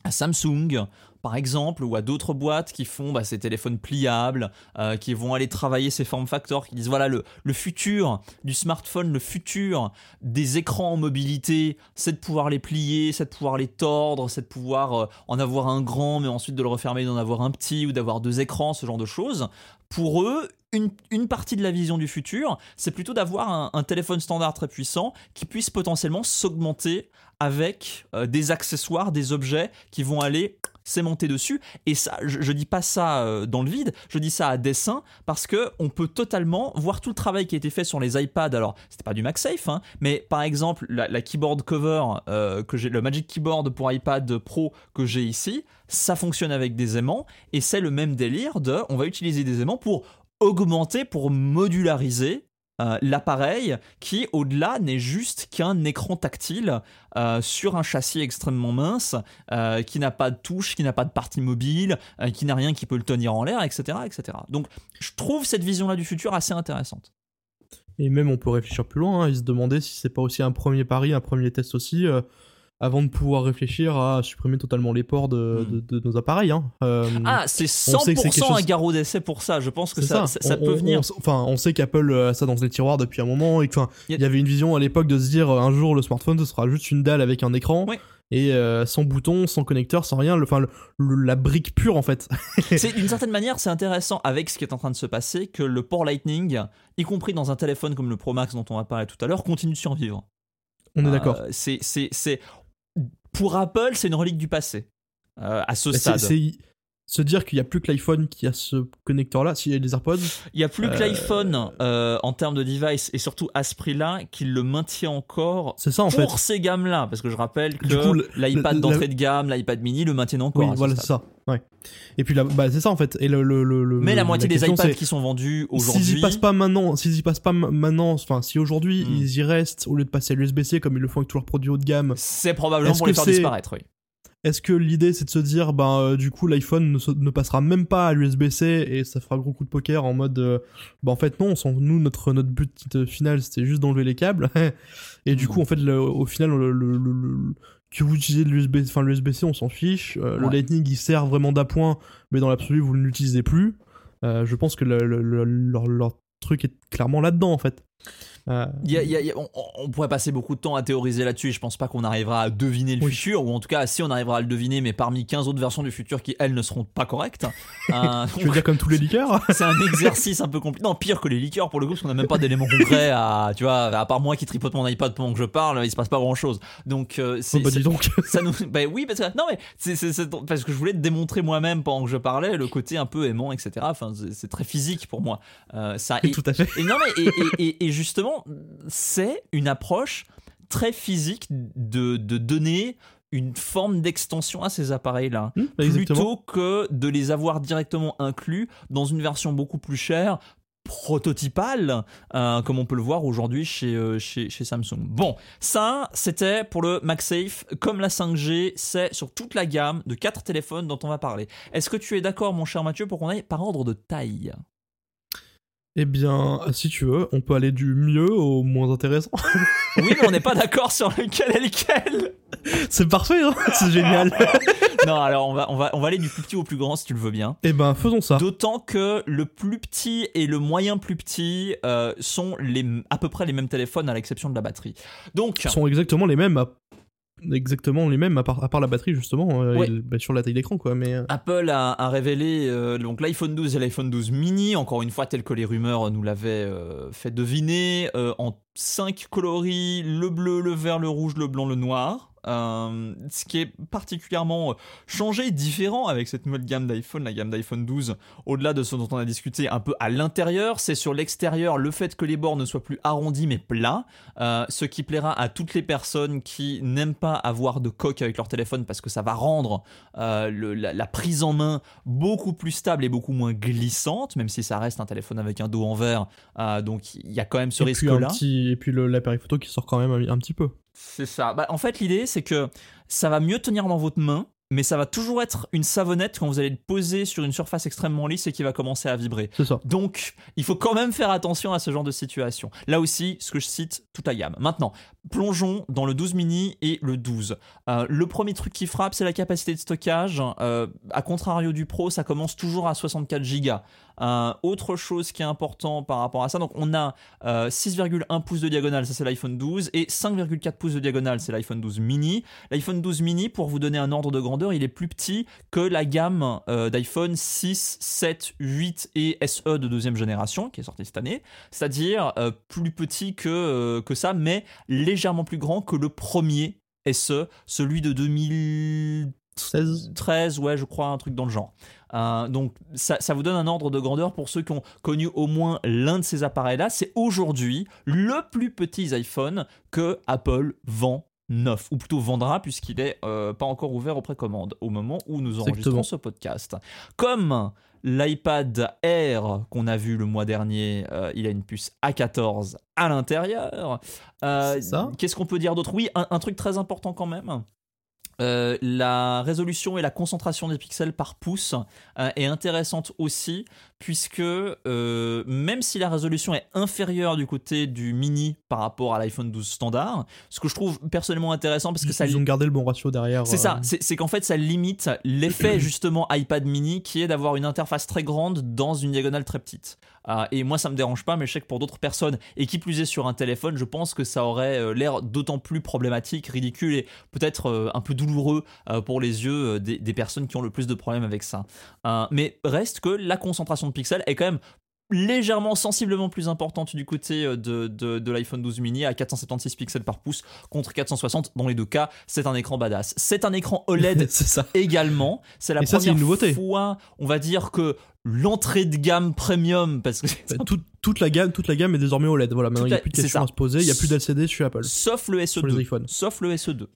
Speaker 1: à Samsung, par exemple, ou à d'autres boîtes qui font bah, ces téléphones pliables, euh, qui vont aller travailler ces form factors, qui disent voilà le, le futur du smartphone, le futur des écrans en mobilité, c'est de pouvoir les plier, c'est de pouvoir les tordre, c'est de pouvoir euh, en avoir un grand, mais ensuite de le refermer, d'en avoir un petit, ou d'avoir deux écrans, ce genre de choses. Pour eux, une, une partie de la vision du futur, c'est plutôt d'avoir un, téléphone standard très puissant qui puisse potentiellement s'augmenter avec euh, des accessoires, des objets qui vont aller s'aimanter dessus. Et ça, je, je dis pas ça euh, dans le vide, je dis ça à dessein parce que on peut totalement voir tout le travail qui a été fait sur les iPads. Alors, c'était pas du MagSafe, hein, mais par exemple, la, la keyboard cover euh, que j'ai, le Magic Keyboard pour iPad Pro que j'ai ici, ça fonctionne avec des aimants et c'est le même délire de, on va utiliser des aimants pour augmenter, pour modulariser euh, l'appareil qui, au-delà, n'est juste qu'un écran tactile euh, sur un châssis extrêmement mince, euh, qui n'a pas de touche, qui n'a pas de partie mobile, qui n'a rien qui peut le tenir en l'air, etc., etc. Donc, je trouve cette vision-là du futur assez intéressante.
Speaker 2: Et même, on peut réfléchir plus loin hein, et se demander si c'est pas aussi un premier pari, un premier test aussi, avant de pouvoir réfléchir à supprimer totalement les ports de,
Speaker 1: Mm.
Speaker 2: de- de nos appareils. hein. Euh,
Speaker 1: Ah, c'est
Speaker 2: on sait que c'est
Speaker 1: 100%
Speaker 2: quelque chose-
Speaker 1: un garrot d'essai pour ça. Je pense que ça, ça, ça
Speaker 2: On-
Speaker 1: peut
Speaker 2: on-
Speaker 1: venir.
Speaker 2: on- enfin, on sait qu'Apple euh, a ça dans les tiroirs depuis un moment et
Speaker 1: Y a-
Speaker 2: y avait une vision à l'époque de se dire euh, un jour le smartphone ce sera juste une dalle avec un écran.
Speaker 1: Oui.
Speaker 2: Et euh, sans bouton, sans connecteur, sans rien, le- enfin le- le- la brique pure en fait.
Speaker 1: C'est d'une certaine manière, c'est intéressant avec ce qui est en train de se passer que le port Lightning, y compris dans un téléphone comme le Pro Max dont on va parler tout à l'heure, continue de survivre.
Speaker 2: On est
Speaker 1: Euh,
Speaker 2: d'accord.
Speaker 1: c'est, c'est, c'est pour Apple, c'est une relique du passé euh, à ce
Speaker 2: C'est-
Speaker 1: stade.
Speaker 2: C'est se dire qu'il n'y a plus que l'iPhone qui a ce connecteur-là, s'il y a les AirPods.
Speaker 1: Il n'y a plus que
Speaker 2: Euh,
Speaker 1: l'iPhone euh, en termes de device et surtout à ce prix-là qui le maintient encore
Speaker 2: C'est ça en
Speaker 1: pour
Speaker 2: fait.
Speaker 1: ces gammes-là. Parce que je rappelle que
Speaker 2: Du coup, le-
Speaker 1: l'iPad d'entrée de gamme, l'iPad mini le maintiennent encore.
Speaker 2: Oui,
Speaker 1: ce
Speaker 2: voilà, c'est ça. Ouais. Et puis là, bah, c'est ça en fait. Et le, le,
Speaker 1: Mais la moitié des
Speaker 2: question,
Speaker 1: iPads qui sont vendus
Speaker 2: S'ils
Speaker 1: aujourd'hui.
Speaker 2: y passent pas maintenant, s'ils y passent pas ma- maintenant, enfin si aujourd'hui
Speaker 1: Hmm.
Speaker 2: ils y restent au lieu de passer à l'USB-C comme ils le font avec tous leurs produits haut de gamme,
Speaker 1: C'est probablement pour les faire disparaître, oui.
Speaker 2: Est-ce que l'idée c'est de se dire ben euh, du coup l'iPhone ne, se- ne passera même pas à l'USB-C et ça fera gros coup de poker en mode euh, bah en fait non, on s'en- nous notre notre but euh, final c'était juste d'enlever les câbles et du coup en fait le- au final le, le- le- le- que vous utilisez l'USB enfin l'USB-C on s'en fiche, Euh, le. Lightning il sert vraiment d'appoint mais dans l'absolu vous ne l'utilisez plus. Euh, je pense que le- le- le- leur, leur truc est clairement là-dedans en fait. Euh,
Speaker 1: Il y a- il y a- il y a- on, on pourrait passer beaucoup de temps à théoriser là-dessus et je pense pas qu'on arrivera à deviner le
Speaker 2: Oui.
Speaker 1: futur, ou en tout cas, si on arrivera à le deviner, mais parmi 15 autres versions du futur qui, elles, ne seront pas correctes. Euh,
Speaker 2: tu veux dire comme tous les liqueurs
Speaker 1: c'est un exercice un peu compliqué. Non, pire que les liqueurs pour le coup, parce qu'on n'a même pas d'éléments concrets à, tu vois, à part moi qui tripote mon iPad pendant que je parle, il se passe pas grand chose. Donc, euh, c'est.
Speaker 2: Oh, bah dis donc.
Speaker 1: ça nous bah oui parce que non mais c'est parce que je voulais te démontrer moi-même pendant que je parlais le côté un peu aimant etc enfin c'est- très physique pour moi Euh, ça et,
Speaker 2: Tout à fait.
Speaker 1: et non mais et, et- et- et c'est une approche très physique de, de donner une forme d'extension à ces appareils là
Speaker 2: Hmm, bah,
Speaker 1: plutôt que de les avoir directement inclus dans une version beaucoup plus chère prototypale, euh, comme on peut le voir aujourd'hui chez, euh, chez, chez Samsung. Bon, ça, c'était pour le MagSafe. Comme la 5G, c'est sur toute la gamme de quatre téléphones dont on va parler. Est-ce que tu es d'accord, mon cher Mathieu, pour qu'on aille par ordre de taille?
Speaker 2: Eh bien, si tu veux, on peut aller du mieux au moins intéressant.
Speaker 1: Oui, mais on n'est pas d'accord sur lequel est lequel
Speaker 2: c'est parfait, hein c'est génial.
Speaker 1: Non, alors on va, on, va, on va aller du plus petit au plus grand, si tu le veux bien.
Speaker 2: Eh ben, faisons ça.
Speaker 1: D'autant que le plus petit et le moyen plus petit euh, sont les, à peu près les mêmes téléphones à l'exception de la batterie. Donc,
Speaker 2: Ils sont exactement les mêmes. à- exactement les mêmes, à part, à part la batterie, justement, euh,
Speaker 1: Ouais.
Speaker 2: bah, sur la taille d'écran, quoi. Mais, euh,
Speaker 1: Apple a, a révélé euh, donc l'iPhone 12 et l'iPhone 12 mini, encore une fois tel que les rumeurs nous l'avaient euh, fait deviner, euh, en 5 coloris, le bleu, le vert, le rouge, le blanc, le noir. Euh, ce qui est particulièrement changé, différent avec cette nouvelle gamme d'iPhone, la gamme d'iPhone 12, au-delà de ce dont on a discuté un peu à l'intérieur, c'est sur l'extérieur le fait que les bords ne soient plus arrondis mais plats, euh, ce qui plaira à toutes les personnes qui n'aiment pas avoir de coque avec leur téléphone parce que ça va rendre euh, le- la, la prise en main beaucoup plus stable et beaucoup moins glissante, même si ça reste un téléphone avec un dos en verre. euh, donc il y a quand même ce risque-là.
Speaker 2: et puis l'appareil photo qui sort quand même un, un petit peu.
Speaker 1: C'est ça. Bah, en fait, l'idée, c'est que ça va mieux tenir dans votre main, mais ça va toujours être une savonnette quand vous allez le poser sur une surface extrêmement lisse et qui va commencer à vibrer.
Speaker 2: C'est ça.
Speaker 1: Donc, il faut quand même faire attention à ce genre de situation. Là aussi, ce que je cite, toute la gamme. Maintenant, plongeons dans le 12 mini et le 12. Euh, le premier truc qui frappe, c'est la capacité de stockage. Euh, à contrario du Pro, ça commence toujours à 64 Go. Euh, autre chose qui est important par rapport à ça, donc on a euh, 6,1 pouces de diagonale, ça c'est l'iPhone 12, et 5,4 pouces de diagonale, c'est l'iPhone 12 mini. L'iPhone 12 mini, pour vous donner un ordre de grandeur, il est plus petit que la gamme euh, d'iPhone 6, 7, 8 et SE de deuxième génération, qui est sortie cette année, c'est-à-dire euh, plus petit que, euh, que ça, mais légèrement plus grand que le premier SE, celui de 2013,
Speaker 2: 16
Speaker 1: ouais, je crois, un truc dans le genre. Euh, donc ça, ça vous donne un ordre de grandeur pour ceux qui ont connu au moins l'un de ces appareils-là. C'est aujourd'hui le plus petit iPhone que Apple vend neuf, ou plutôt vendra puisqu'il est euh, pas encore ouvert aux précommandes au moment où nous enregistrons
Speaker 2: Exactement.
Speaker 1: ce podcast. Comme l'iPad Air qu'on a vu le mois dernier, euh, il a une puce A14 à l'intérieur. Euh,
Speaker 2: C'est ça.
Speaker 1: Qu'est-ce qu'on peut dire d'autre? Oui, un, un truc très important quand même. Euh, la résolution et la concentration des pixels par pouce euh, est intéressante aussi puisque euh, même si la résolution est inférieure du côté du mini par rapport à l'iPhone 12 standard, ce que je trouve personnellement intéressant parce que ça
Speaker 2: Ils ont gardé le bon ratio derrière.
Speaker 1: c'est ça, c'est qu'en fait ça limite l'effet justement iPad mini qui est d'avoir une interface très grande dans une diagonale très petite. Ah, et moi ça me dérange pas, mais je sais que pour d'autres personnes, et qui plus est sur un téléphone, je pense que ça aurait euh, l'air d'autant plus problématique, ridicule et peut-être euh, un peu douloureux euh, pour les yeux euh, des, personnes qui ont le plus de problèmes avec ça. Euh, mais reste que la concentration de pixels est quand même légèrement, sensiblement plus importante du côté euh, de, de, de l'iPhone 12 mini à 476 pixels par pouce contre 460 dans les deux cas. C'est un écran badass. C'est un écran OLED
Speaker 2: ça.
Speaker 1: également. C'est la
Speaker 2: Et ça, c'est
Speaker 1: première
Speaker 2: une nouveauté.
Speaker 1: fois, on va dire que l'entrée de gamme premium, parce que
Speaker 2: Bah, toute, toute la gamme, toute la gamme est désormais OLED. Voilà, maintenant il n'y a plus de questions à se poser, il n'y a plus d'LCD chez Apple.
Speaker 1: sauf le
Speaker 2: Sur les
Speaker 1: SE2.
Speaker 2: iPhones.
Speaker 1: Sauf le E SE2.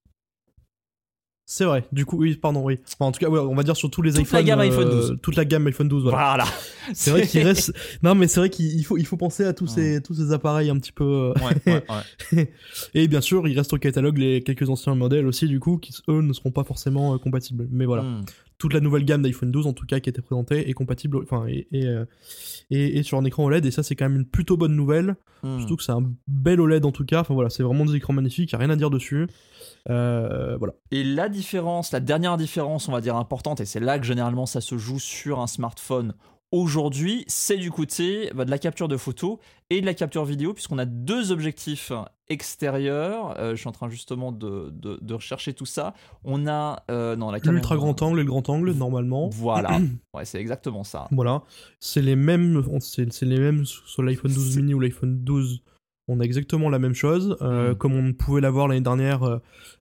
Speaker 2: C'est vrai. Du coup, oui, pardon, oui. Enfin, en tout cas, ouais, on va dire sur tous les
Speaker 1: Toute la
Speaker 2: iPhones.
Speaker 1: gamme
Speaker 2: euh,
Speaker 1: iPhone 12.
Speaker 2: Toute la gamme iPhone 12. Voilà.
Speaker 1: Voilà.
Speaker 2: C'est vrai qu'il reste. Non, mais c'est vrai qu'il il faut, il faut penser à tous ces, tous ces appareils un petit peu. euh,
Speaker 1: Ouais, ouais, ouais.
Speaker 2: Et bien sûr, il reste au catalogue les quelques anciens modèles aussi, du coup, qui eux ne seront pas forcément euh, compatibles. Mais voilà,
Speaker 1: Hmm.
Speaker 2: toute la nouvelle gamme d'iPhone 12, en tout cas, qui était présentée, est compatible, enfin, et, et, euh, et- et sur un écran OLED. Et ça, c'est quand même une plutôt bonne nouvelle.
Speaker 1: Hmm.
Speaker 2: Surtout que c'est un bel OLED en tout cas. Enfin voilà, c'est vraiment des écrans magnifiques, il n'y a rien à dire dessus. Euh, voilà.
Speaker 1: Et la différence, la dernière différence, on va dire importante, et c'est là que généralement ça se joue sur un smartphone aujourd'hui, c'est du côté bah, de la capture de photos et de la capture vidéo, puisqu'on a deux objectifs extérieurs. Euh, je suis en train justement de, de- de rechercher tout ça. On a euh, non, la caméra-
Speaker 2: L'ultra grand angle et le grand angle, normalement.
Speaker 1: Voilà, ouais, c'est exactement ça.
Speaker 2: Voilà. C'est les mêmes, c'est les mêmes sur l'iPhone 12 mini ou l'iPhone 12. On a exactement la même chose, euh,
Speaker 1: Mm.
Speaker 2: comme on pouvait l'avoir l'année dernière euh,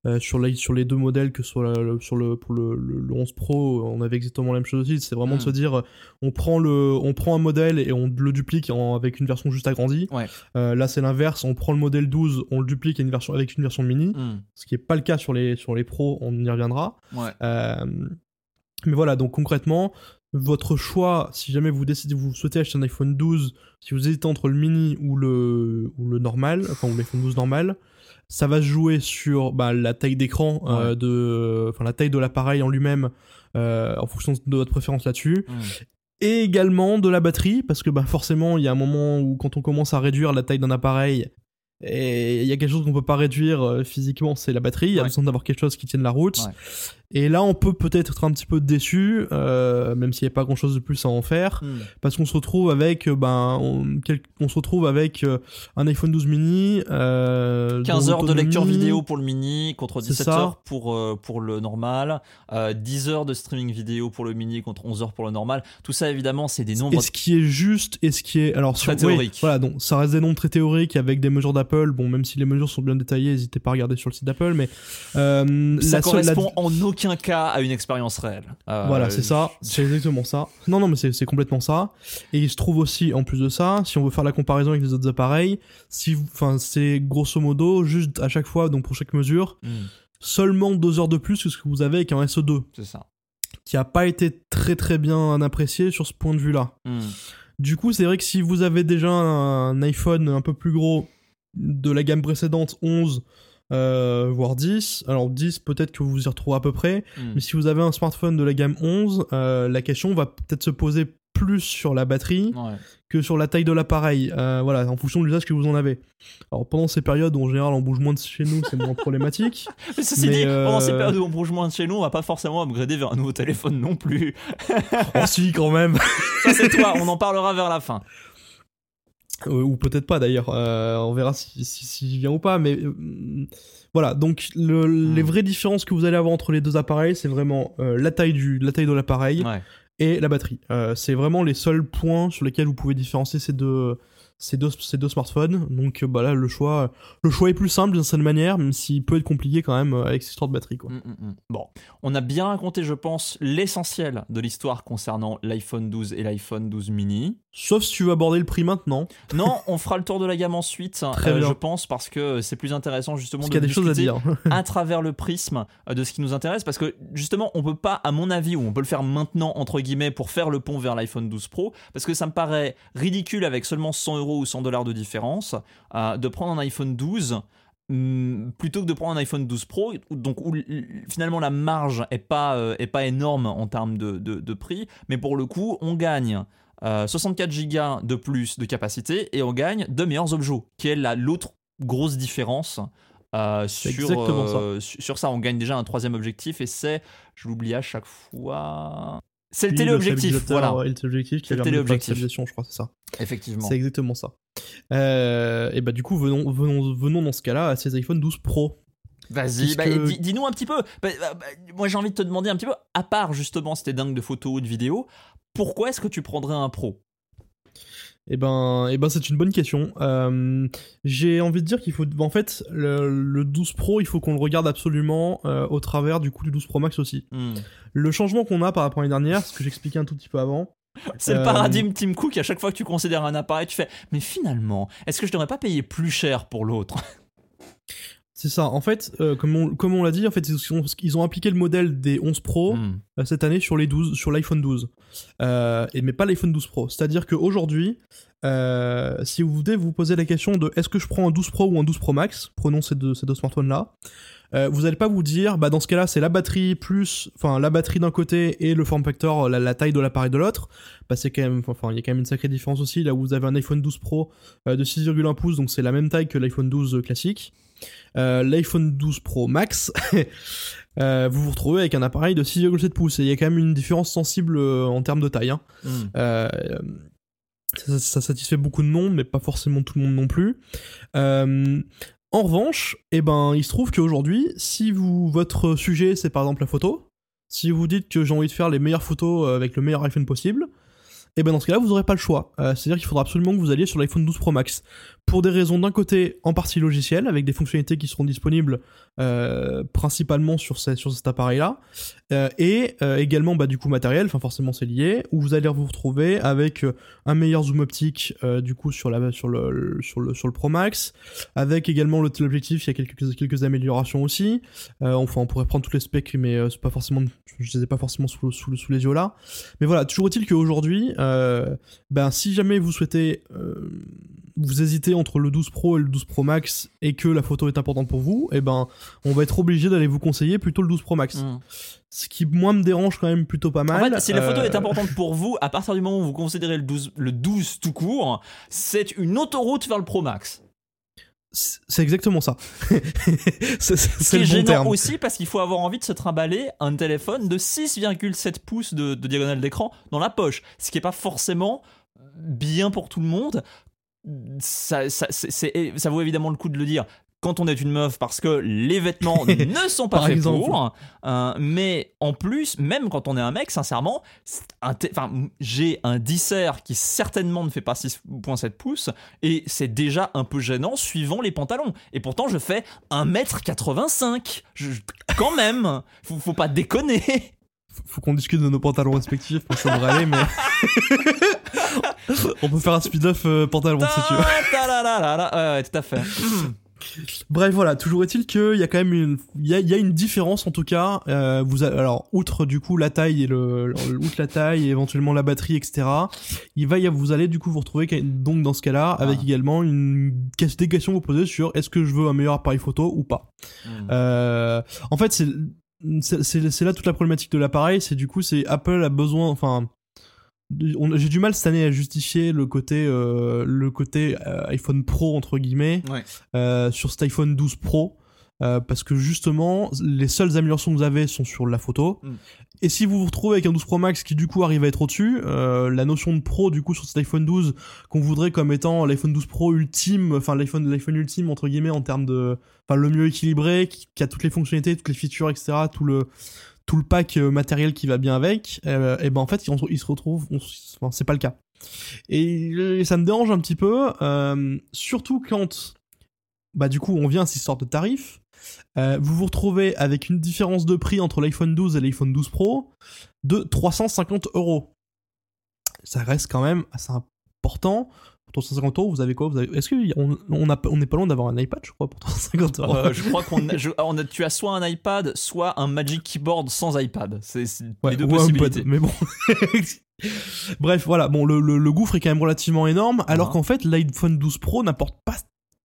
Speaker 2: euh, sur, la- sur les deux modèles que sur, la- le, sur le, pour le, le- le 11 Pro, on avait exactement la même chose aussi. C'est vraiment de
Speaker 1: Mm.
Speaker 2: se dire, on prend, le, on prend un modèle et on le duplique en- avec une version juste agrandie.
Speaker 1: Ouais.
Speaker 2: Euh, là, c'est l'inverse. On prend le modèle 12, on le duplique à une version, avec une version mini,
Speaker 1: Hmm,
Speaker 2: ce qui n'est pas le cas sur les, sur les pros, on y reviendra.
Speaker 1: ouais.
Speaker 2: Mais voilà, donc concrètement, votre choix, si jamais vous décidez, vous souhaitez acheter un iPhone 12, si vous hésitez entre le mini ou le, ou le normal, enfin ou l'iPhone 12 normal, ça va se jouer sur bah, la taille d'écran, euh, de, enfin la taille de l'appareil en lui-même, euh, en fonction de votre préférence là-dessus, et également de la batterie, parce que bah, forcément, il y a un moment où quand on commence à réduire la taille d'un appareil, et il y a quelque chose qu'on peut pas réduire euh, physiquement, c'est la batterie. Il y a
Speaker 1: Ouais.
Speaker 2: besoin d'avoir quelque chose qui tienne la route.
Speaker 1: Ouais.
Speaker 2: Et là, on peut peut-être être un petit peu déçu, euh, même s'il n'y a pas grand-chose de plus à en faire,
Speaker 1: Hmm.
Speaker 2: parce qu'on se retrouve avec, euh, ben, on, quel- on se retrouve avec euh, un iPhone 12 mini. euh,
Speaker 1: 15
Speaker 2: dont
Speaker 1: heures de lecture vidéo pour le mini contre
Speaker 2: C'est
Speaker 1: 17
Speaker 2: ça.
Speaker 1: heures pour, pour le normal, euh, 10 heures de streaming vidéo pour le mini contre 11 heures pour le normal. Tout ça, évidemment, c'est des nombres
Speaker 2: Et ce qui est juste et ce qui est alors
Speaker 1: Très
Speaker 2: sur- oui,
Speaker 1: théorique.
Speaker 2: voilà, donc ça reste des nombres très théoriques avec des mesures d'Apple. Bon, même si les mesures sont bien détaillées, n'hésitez pas à regarder sur le site d'Apple. Mais
Speaker 1: ça
Speaker 2: la seule- la-
Speaker 1: correspond en aucun cas à une expérience réelle. Euh,
Speaker 2: Voilà, c'est ça, c'est exactement ça. Non, non, mais c'est complètement ça. Et il se trouve aussi, en plus de ça, si on veut faire la comparaison avec les autres appareils, si, vous- enfin, c'est grosso modo juste à chaque fois, donc pour chaque mesure,
Speaker 1: Hmm,
Speaker 2: seulement deux heures de plus que ce que vous avez avec un SE2,
Speaker 1: c'est ça.
Speaker 2: qui a pas été très très bien apprécié sur ce point de vue-là.
Speaker 1: Hmm.
Speaker 2: Du coup, c'est vrai que si vous avez déjà un iPhone un peu plus gros de la gamme précédente, 11, euh, voire 10, alors 10 peut-être que vous vous y retrouvez à peu près,
Speaker 1: Hmm.
Speaker 2: mais si vous avez un smartphone de la gamme 11, euh, la question va peut-être se poser plus sur la batterie
Speaker 1: Ouais.
Speaker 2: que sur la taille de l'appareil, euh, voilà, en fonction de l'usage que vous en avez. Alors pendant ces périodes où en général on bouge moins de chez nous, c'est moins problématique.
Speaker 1: Mais ceci
Speaker 2: Mais,
Speaker 1: dit, pendant ces périodes où on bouge moins de chez nous, on va pas forcément upgrader vers un nouveau téléphone non plus.
Speaker 2: oh si, quand même
Speaker 1: Ça, c'est toi, on en parlera vers la fin.
Speaker 2: Euh, ou peut-être pas d'ailleurs, Euh, on verra si, si, vient ou pas, mais euh, voilà, donc le- les
Speaker 1: Hmm.
Speaker 2: vraies différences que vous allez avoir entre les deux appareils, c'est vraiment euh, la, taille du, la taille de l'appareil
Speaker 1: Ouais.
Speaker 2: et la batterie. C'est vraiment les seuls points sur lesquels vous pouvez différencier ces deux, ces deux, ces deux smartphones. Donc euh, bah là, le choix, le choix est plus simple d'une certaine manière, même s'il peut être compliqué quand même euh, avec cette histoire de batterie. Quoi.
Speaker 1: Mm, mm, mm. Bon, on a bien raconté, je pense, l'essentiel de l'histoire concernant l'iPhone 12 et l'iPhone 12 mini.
Speaker 2: Sauf si tu veux aborder le prix maintenant,
Speaker 1: Non, on fera le tour de la gamme ensuite, euh,
Speaker 2: bien.
Speaker 1: je pense, parce que c'est plus intéressant justement
Speaker 2: parce
Speaker 1: de
Speaker 2: y a des choses à dire.
Speaker 1: à travers le prisme de ce qui nous intéresse, parce que justement, on peut pas, à mon avis, ou on peut le faire maintenant entre guillemets pour faire le pont vers l'iPhone 12 Pro, parce que ça me paraît ridicule avec seulement 100 euros ou 100 dollars de différence euh, de prendre un iPhone 12 hum, plutôt que de prendre un iPhone 12 Pro, donc où finalement la marge est pas, euh, est pas énorme en termes de, de- de prix, mais pour le coup, on gagne euh, 64 Go de plus de capacité et on gagne de meilleurs objets, qui est la- l'autre grosse différence. euh,
Speaker 2: ça.
Speaker 1: euh, sur ça, on gagne déjà un troisième objectif et c'est, je l'oublie à chaque fois, c'est le téléobjectif. Voilà,
Speaker 2: le téléobjectif qui
Speaker 1: C'est
Speaker 2: a
Speaker 1: le téléobjectif.
Speaker 2: stabilisation, je crois, c'est ça.
Speaker 1: effectivement.
Speaker 2: C'est exactement ça. Euh, et bah du coup, venons, venons, venons dans ce cas-là à ces iPhone 12 Pro.
Speaker 1: Vas-y,
Speaker 2: Puisque-
Speaker 1: bah, dis- dis-nous un petit peu. Bah, bah, bah, moi, j'ai envie de te demander un petit peu, à part justement, c'était dingue de photos ou de vidéos, pourquoi est-ce que tu prendrais un pro?
Speaker 2: Eh ben, eh ben c'est une bonne question. Euh, J'ai envie de dire qu'il faut, en fait, le, le 12 Pro, il faut qu'on le regarde absolument euh, au travers du coup du 12 Pro Max aussi.
Speaker 1: Hmm.
Speaker 2: Le changement qu'on a par rapport à l'année dernière, ce que j'expliquais un tout petit peu avant,
Speaker 1: C'est le
Speaker 2: Euh,
Speaker 1: paradigme Tim Cook. À chaque fois que tu considères un appareil, tu fais, mais finalement, est-ce que je devrais pas payer plus cher pour l'autre?
Speaker 2: c'est ça. En fait, euh, comme on, comme on l'a dit, en fait, ils ont, ils ont appliqué le modèle des 11 Pro.
Speaker 1: Hmm.
Speaker 2: euh, cette année sur les 12 sur l'iPhone 12 Euh, et mais pas l'iPhone 12 Pro c'est à dire qu'aujourd'hui si vous voulez vous poser la question de est-ce que je prends un 12 Pro ou un 12 Pro Max prenons ces deux, ces deux smartphones là vous n'allez pas vous dire bah dans ce cas là c'est la batterie plus enfin la batterie d'un côté et le form factor la, la taille de l'appareil de l'autre bah c'est quand même enfin il y a quand même une sacrée différence aussi là où vous avez un iPhone 12 Pro de 6,1 pouces donc c'est la même taille que l'iPhone 12 classique Euh, l'iPhone 12 Pro Max euh, vous vous retrouvez avec un appareil de 6,7 pouces et il y a quand même une différence sensible euh, en termes de taille. hein.
Speaker 1: Hmm.
Speaker 2: Euh, ça, ça satisfait beaucoup de monde, mais pas forcément tout le monde non plus. En revanche, eh ben, il se trouve qu'aujourd'hui, si vous, votre sujet c'est par exemple la photo, si vous dites que j'ai envie de faire les meilleures photos avec le meilleur iPhone possible, et ben dans ce cas-là, vous n'aurez pas le choix. Euh, C'est-à-dire qu'il faudra absolument que vous alliez sur l'iPhone 12 Pro Max. Pour des raisons d'un côté en partie logicielle, avec des fonctionnalités qui seront disponibles euh, principalement sur, sur cet appareil-là, euh, et également bah, du coup matériel, enfin forcément c'est lié, où vous allez vous retrouver avec un meilleur zoom optique du coup sur, la, sur, le, sur, le, sur le Pro Max, avec également le téléobjectif, il y a quelques, quelques améliorations aussi. Enfin on pourrait prendre tous les specs, mais c'est pas forcément, je les ai pas forcément sous, sous, sous les yeux là. Mais voilà, toujours est-il qu'aujourd'hui, euh, ben, si jamais vous souhaitez, euh, vous hésitez entre le 12 Pro et le 12 Pro Max et que la photo est importante pour vous, et ben, on va être obligé d'aller vous conseiller plutôt le 12 Pro Max.
Speaker 1: Hmm.
Speaker 2: Ce qui, moi, me dérange quand même plutôt pas
Speaker 1: En
Speaker 2: mal.
Speaker 1: fait, si la photo
Speaker 2: Euh,
Speaker 1: est importante pour vous, à partir du moment où vous considérez le 12, le 12 tout court, c'est une autoroute vers le Pro Max.
Speaker 2: C'est exactement ça.
Speaker 1: c'est Ce gênant aussi parce qu'il faut avoir envie de se trimballer un téléphone de 6,7 pouces de, diagonale d'écran dans la poche, ce qui n'est pas forcément bien pour tout le monde. Ça, ça, ça vaut évidemment le coup de le dire quand on est une meuf parce que les vêtements ne sont pas faits pour. Euh, mais en plus, même quand on est un mec, sincèrement, j'ai un dissert qui certainement ne fait pas 6.7 pouces et c'est déjà un peu gênant suivant les pantalons. Et pourtant, je fais 1m85. quand même, faut, faut pas déconner.
Speaker 2: Faut qu'on discute de nos pantalons respectifs pour ça aller, mais. on peut faire un speed-off euh, pantalon si tu veux.
Speaker 1: Ouais, tout à fait.
Speaker 2: Bref, voilà. Toujours est-il qu'il y a quand même une, il y a, une différence en tout cas. Euh, vous alors, outre du coup la taille et le, outre la taille et éventuellement la batterie, etc. Il va y vous allez du coup vous retrouver donc dans ce cas-là avec ah. également une des questions vous poser sur est-ce que je veux un meilleur appareil photo ou pas? Hmm. Euh, en fait, c'est c'est là toute la problématique de l'appareil. C'est du coup c'est Apple a besoin, enfin j'ai du mal cette année à justifier le côté euh, le côté euh, iPhone Pro entre guillemets euh, sur cet iPhone 12 Pro parce que justement les seules améliorations que vous avez sont sur la photo mm. et si vous vous retrouvez avec un 12 Pro Max qui du coup arrive à être au-dessus la notion de Pro du coup sur cet iPhone 12 qu'on voudrait comme étant l'iPhone 12 Pro ultime enfin l'iPhone l'iPhone ultime entre guillemets en termes de enfin le mieux équilibré qui a toutes les fonctionnalités toutes les features etc tout le tout le pack euh, matériel qui va bien avec, euh, et ben en fait il, se retrouve, enfin, c'est pas le cas. Et, ça me dérange un petit peu, euh, surtout quand, bah du coup on vient à ces sortes de tarifs, vous vous retrouvez avec une différence de prix entre l'iPhone 12 et l'iPhone 12 Pro de 350 euros. Ça reste quand même assez important 350 euros, vous avez quoi vous avez... Est-ce qu'on on, pas loin d'avoir un iPad, je crois, pour 350 euros
Speaker 1: euh, Je crois qu'on a, tu as soit un iPad, soit un Magic Keyboard sans iPad. C'est les deux possibilités.
Speaker 2: mais bon. Bref, voilà. Bon, le, le, gouffre est quand même relativement énorme, alors ah. qu'en fait, l'iPhone 12 Pro n'apporte pas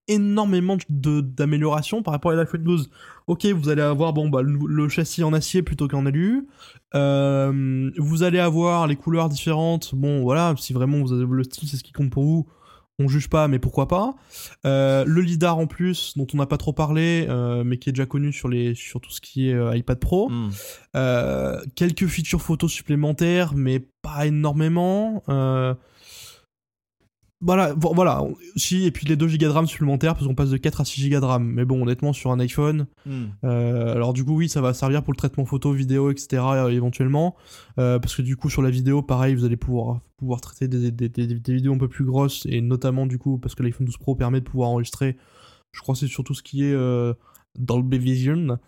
Speaker 2: énormément d'améliorations par rapport à l'iPhone 12. Ok, vous allez avoir bon bah le, châssis en acier plutôt qu'en alu. Euh, vous allez avoir les couleurs différentes. Bon voilà, si vraiment vous avez le style, c'est ce qui compte pour vous on juge pas, mais pourquoi pas. Euh, le lidar en plus, dont on n'a pas trop parlé, euh, mais qui est déjà connu sur les sur tout ce qui est euh, iPad Pro. Hmm. quelques features photos supplémentaires, mais pas énormément voilà, voilà, si, et puis les 2 Go de RAM supplémentaires, parce qu'on passe de 4 à 6 Go de RAM. Mais bon, honnêtement, sur un iPhone, hmm. euh, alors du coup, oui, ça va servir pour le traitement photo, vidéo, etc., euh, éventuellement. Euh, parce que du coup, sur la vidéo, pareil, vous allez pouvoir, pouvoir traiter des, des, des, vidéos un peu plus grosses, et notamment, du coup, parce que l'iPhone 12 Pro permet de pouvoir enregistrer, je crois c'est surtout ce qui est dans le Vision,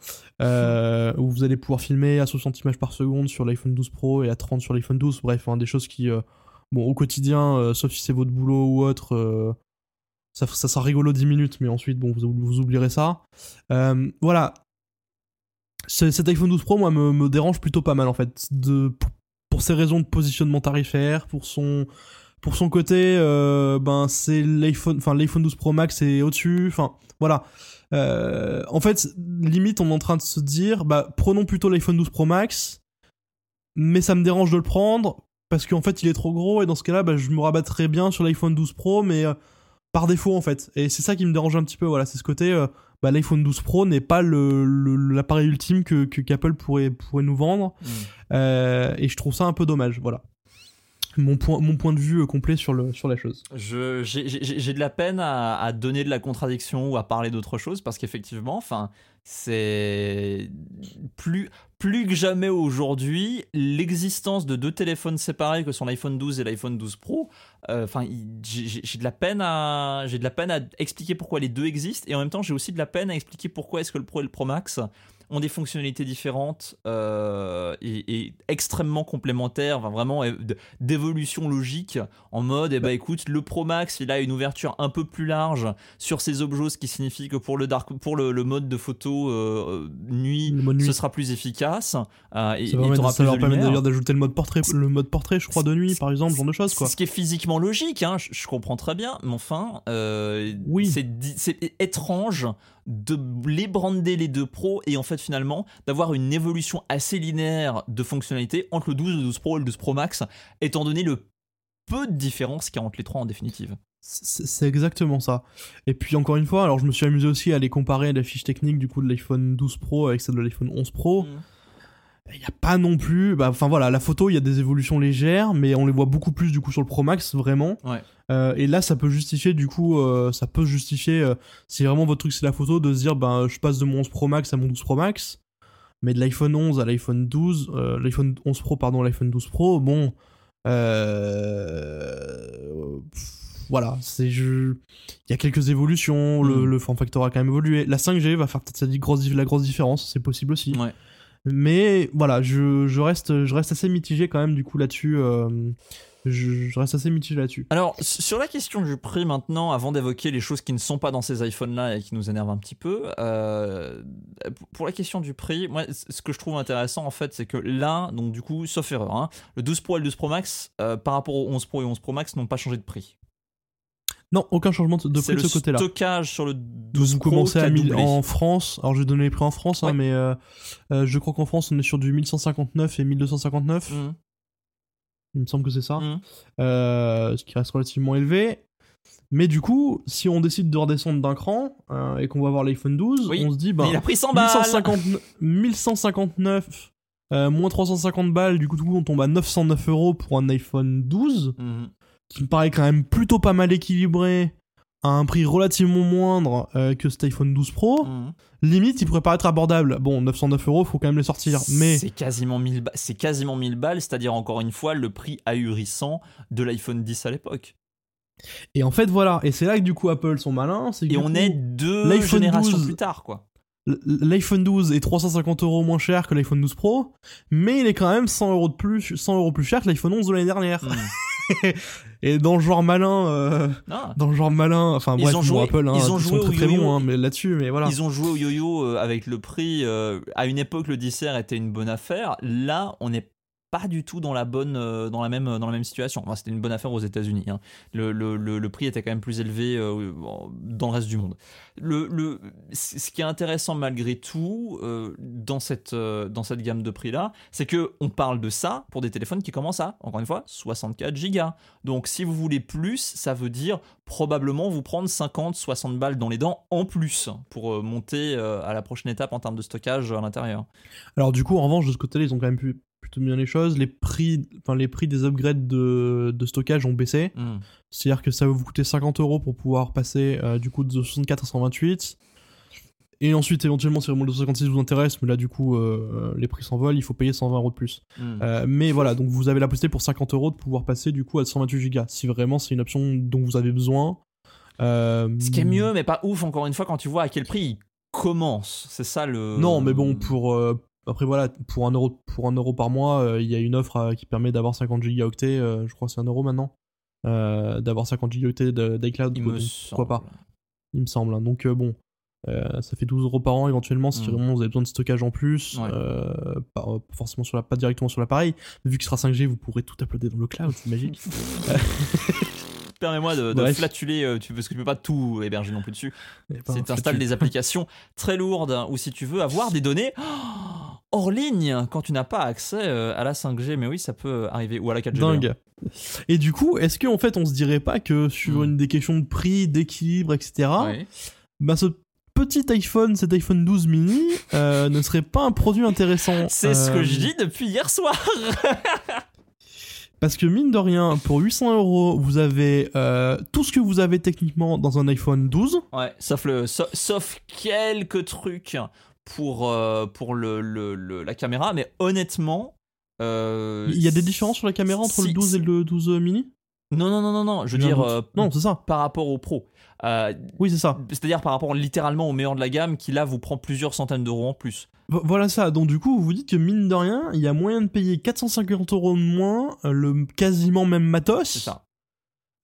Speaker 2: où vous allez pouvoir filmer à 60 images par seconde sur l'iPhone 12 Pro et à 30 sur l'iPhone 12. Bref, hein, des choses qui Bon, au quotidien, euh, sauf si c'est votre boulot ou autre, euh, ça, ça sera rigolo 10 minutes, mais ensuite, bon, vous, vous oublierez ça. Euh, voilà. Cet iPhone 12 Pro, moi, me, dérange plutôt pas mal, en fait. Pour, ses raisons de positionnement tarifaire, pour son, pour son côté, ben, c'est l'iPhone, enfin, l'iPhone 12 Pro Max est au-dessus, enfin, voilà. en fait, limite, on est en train de se dire, bah, prenons plutôt l'iPhone 12 Pro Max, mais ça me dérange de le prendre parce qu'en fait il est trop gros et dans ce cas-là bah, je me rabattrais bien sur l'iPhone 12 Pro mais euh, par défaut en fait. Et c'est ça qui me dérange un petit peu voilà c'est ce côté euh, bah, l'iPhone 12 Pro n'est pas l'appareil ultime que qu'Apple pourrait pourrait nous vendre. Mm. euh, et je trouve ça un peu dommage voilà mon point, mon point de vue complet sur, le, sur la chose.
Speaker 1: J'ai de la peine à, à, donner de la contradiction ou à parler d'autre chose parce qu'effectivement, enfin, c'est plus, plus que jamais aujourd'hui, l'existence de deux téléphones séparés que sont l'iPhone 12 et l'iPhone 12 Pro, euh, enfin, j'ai de la peine à de la peine à expliquer pourquoi les deux existent et en même temps j'ai aussi de la peine à expliquer pourquoi est-ce que le Pro et le Pro Max ont des fonctionnalités différentes euh, et, extrêmement complémentaires, vraiment euh, d'évolution logique en mode, eh ben, écoute, le Pro Max, il a une ouverture un peu plus large sur ses objets, ce qui signifie que pour le, dark, pour le, mode de photo euh, nuit, ce sera plus efficace.
Speaker 2: et, ça, va permettre d'ailleurs d'ajouter le mode portrait, le mode portrait, je crois, de nuit, par exemple, genre de choses. Quoi.
Speaker 1: Ce qui est physiquement logique, hein, je, je, comprends très bien, mais enfin, oui. c'est étrange de les brander les deux pros et en fait finalement d'avoir une évolution assez linéaire de fonctionnalités entre le 12, le 12 Pro et le 12 Pro Max étant donné le peu de différence qu'il y a entre les trois en définitive.
Speaker 2: C'est exactement ça. Et puis encore une fois, alors je me suis amusé aussi à les comparer à la fiche technique du coup de l'iPhone 12 Pro avec celle de l'iPhone 11 Pro.
Speaker 1: Mm.
Speaker 2: Il n'y a pas non plus. bah, Enfin voilà, la photo, il y a des évolutions légères, mais on les voit beaucoup plus du coup sur le Pro Max, vraiment.
Speaker 1: Ouais.
Speaker 2: Euh, et là, ça peut justifier du coup, euh, ça peut justifier, euh, si vraiment votre truc c'est la photo, de se dire, ben je passe de mon 11 Pro Max à mon 12 Pro Max. Mais de l'iPhone 11 à l'iPhone 12, euh, l'iPhone 11 Pro, pardon, l'iPhone 12 Pro, bon. Pff, voilà, c'est je. Il y a quelques évolutions, le,
Speaker 1: Mm.
Speaker 2: le form factor a quand même évolué. La 5G va faire peut-être la grosse différence, c'est possible aussi.
Speaker 1: Ouais.
Speaker 2: Mais voilà, je, reste, assez mitigé quand même du coup là-dessus. euh, je, reste assez mitigé là-dessus.
Speaker 1: Alors, sur la question du prix maintenant, avant d'évoquer les choses qui ne sont pas dans ces iPhones-là et qui nous énervent un petit peu, euh, pour la question du prix, moi, ce que je trouve intéressant en fait, c'est que là, donc du coup, sauf erreur, hein, le 12 Pro et le 12 Pro Max, euh, par rapport au 11 Pro et 11 Pro Max, n'ont pas changé de prix.
Speaker 2: Non, aucun changement de prix de
Speaker 1: le
Speaker 2: ce côté-là.
Speaker 1: stockage sur le 12
Speaker 2: Vous
Speaker 1: Pro
Speaker 2: commencez à 1000
Speaker 1: doublé.
Speaker 2: en France. Alors je vais donner les prix en France, hein, mais euh, euh, je crois qu'en France on est sur du 1159 et 1259.
Speaker 1: Mhm,
Speaker 2: Il me semble que c'est ça.
Speaker 1: mhm.
Speaker 2: Euh, ce qui reste relativement élevé. Mais du coup, si on décide de redescendre d'un cran et qu'on va voir l'iPhone 12,
Speaker 1: Oui.
Speaker 2: on se dit, ben,
Speaker 1: il a pris 100 balles
Speaker 2: 1159, 1159 euh, moins 350 balles, du coup, on tombe à 909 euros pour un iPhone 12,
Speaker 1: Mhm.
Speaker 2: Qui me paraît quand même plutôt pas mal équilibré, à un prix relativement moindre euh, que cet iPhone 12 Pro.
Speaker 1: Mhm.
Speaker 2: Limite, il pourrait paraître abordable. Bon, 909 euros, faut quand même les sortir. Mais
Speaker 1: C'est quasiment 1000 ba- c'est quasiment 1000 balles, c'est-à-dire encore une fois le prix ahurissant de l'iPhone 10 à l'époque.
Speaker 2: et en fait, voilà. Et c'est là que du coup Apple sont malins.
Speaker 1: Et on
Speaker 2: coup,
Speaker 1: est deux générations
Speaker 2: 12
Speaker 1: plus tard, quoi.
Speaker 2: L'iPhone 12 est 350 euros moins cher que l'iPhone 12 Pro, mais il est quand même 100 euros de plus, 100 euros plus cher que l'iPhone 11 de l'année dernière.
Speaker 1: Mhm.
Speaker 2: Et dans le genre malin, euh,
Speaker 1: Non,
Speaker 2: dans le genre malin, enfin
Speaker 1: Ils
Speaker 2: bref,
Speaker 1: ont
Speaker 2: bon,
Speaker 1: joué-
Speaker 2: Apple, hein,
Speaker 1: ils ont
Speaker 2: sont
Speaker 1: joué au
Speaker 2: très très
Speaker 1: yo-yo.
Speaker 2: bons, hein, mais là-dessus, mais voilà.
Speaker 1: Ils ont joué au yo-yo euh, avec le prix. euh, à une époque, le dessert était une bonne affaire. Là, on n'est pas du tout dans la bonne, euh, dans la même, dans la même situation. Enfin, c'était une bonne affaire aux États-Unis. hein. Le, le, le, prix était quand même plus élevé euh, dans le reste du monde. Le, ce qui est intéressant malgré tout euh, dans cette, euh, dans cette gamme de prix là, c'est que on parle de ça pour des téléphones qui commencent à, encore une fois, 64 gigas. Donc, si vous voulez plus, ça veut dire probablement vous prendre 50, 60 balles dans les dents en plus pour euh, monter euh, à la prochaine étape en termes de stockage à l'intérieur.
Speaker 2: Alors du coup, en revanche, de ce côté-là, ils ont quand même pu plutôt bien les choses. Les prix, enfin les prix des upgrades de, de stockage ont baissé.
Speaker 1: Hmm.
Speaker 2: C'est-à-dire que ça va vous coûter 50 euros pour pouvoir passer euh, du coup de 64 à 128. Et ensuite, éventuellement, si vraiment le 256 vous intéresse, mais là, du coup, euh, les prix s'envolent, il faut payer 120 euros de plus.
Speaker 1: Hmm.
Speaker 2: Euh, mais voilà, donc vous avez la possibilité pour 50 euros de pouvoir passer du coup à 128 Go. Si vraiment c'est une option dont vous avez besoin. Euh,
Speaker 1: Ce qui est mieux, mais pas ouf, encore une fois, quand tu vois à quel prix il commence. C'est ça le.
Speaker 2: Non, mais bon, pour. Après voilà, pour un euro, pour un euro par mois, euh, il y a une offre euh, qui permet d'avoir 50 gigaoctets, euh, je crois que c'est un euro maintenant, d'avoir 50 gigaoctets d'iCloud, pourquoi pas, il me semble. hein. Donc bon, ça fait 12 euros par an éventuellement si
Speaker 1: Mm.
Speaker 2: vraiment vous avez besoin de stockage en plus,
Speaker 1: Ouais.
Speaker 2: pas, forcément sur la, pas directement sur l'appareil, vu que ce sera 5G, vous pourrez tout uploader dans le cloud, c'est magique.
Speaker 1: Permets-moi de, flatuler, euh, tu, parce que tu peux pas tout héberger non plus dessus. Si tu installes des applications très lourdes hein, ou si tu veux avoir des données hors ligne quand tu n'as pas accès euh, à la 5G, mais oui, ça peut arriver, ou à la 4G. d'ailleurs.
Speaker 2: Dingue. Et du coup, est-ce qu'en fait, on se dirait pas que sur
Speaker 1: Mm.
Speaker 2: une des questions de prix, d'équilibre, etc.,
Speaker 1: Oui.
Speaker 2: bah ce petit iPhone, cet iPhone 12 mini, euh, ne serait pas un produit intéressant.
Speaker 1: C'est ce que je dis depuis hier soir.
Speaker 2: Parce que mine de rien, pour 800 euros, vous avez euh, tout ce que vous avez techniquement dans un iPhone 12.
Speaker 1: Ouais, sauf, le, sa- sauf quelques trucs pour, euh, pour le, le- le- la caméra, mais honnêtement. euh,
Speaker 2: Il y a des différences sur la caméra entre le 12 et le 12 mini?
Speaker 1: Non, non, non, non, non. Je veux dire, euh,
Speaker 2: Non, c'est ça.
Speaker 1: par rapport au Pro. Euh,
Speaker 2: Oui, c'est ça.
Speaker 1: C'est-à-dire par rapport littéralement au meilleur de la gamme qui là vous prend plusieurs centaines d'euros en plus.
Speaker 2: Vo- Voilà ça. Donc du coup, vous vous dites que mine de rien, il y a moyen de payer 450 euros de moins, euh, le quasiment même matos,
Speaker 1: C'est ça.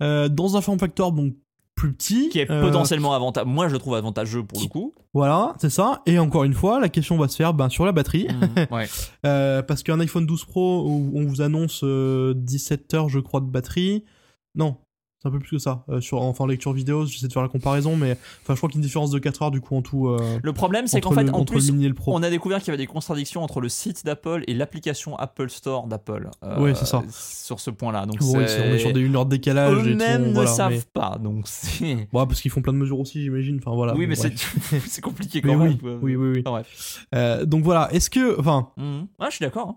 Speaker 2: euh, dans un form factor donc plus petit,
Speaker 1: Qui est
Speaker 2: euh,
Speaker 1: potentiellement avantageux. Moi je le trouve avantageux pour le coup.
Speaker 2: Voilà, c'est ça. Et encore une fois, la question va se faire ben, sur la batterie.
Speaker 1: ouais.
Speaker 2: Euh, parce qu'un iPhone 12 Pro où on vous annonce 17 heures, je crois, de batterie. Non. C'est un peu plus que ça. Euh, sur, enfin, lecture vidéo, j'essaie de faire la comparaison, mais enfin, je crois qu'il y a une différence de 4 heures du coup en tout. euh,
Speaker 1: Le problème, c'est qu'en fait, en plus, on a découvert qu'il y avait des contradictions entre le site d'Apple et l'application Apple Store d'Apple. euh,
Speaker 2: Ouais, c'est ça.
Speaker 1: Sur ce point-là. Donc,
Speaker 2: Bon,
Speaker 1: c'est-
Speaker 2: on est sur des 1 heure de décalage.
Speaker 1: eux-mêmes ne
Speaker 2: voilà,
Speaker 1: savent
Speaker 2: mais-
Speaker 1: pas. Donc, c'est.
Speaker 2: Ouais, parce qu'ils font plein de mesures aussi, j'imagine. Enfin, voilà.
Speaker 1: oui, mais c'est compliqué quand
Speaker 2: oui,
Speaker 1: même.
Speaker 2: oui, oui, oui.
Speaker 1: Enfin, bref.
Speaker 2: Euh, donc voilà, est-ce que, enfin.
Speaker 1: Ah, je suis d'accord. hein.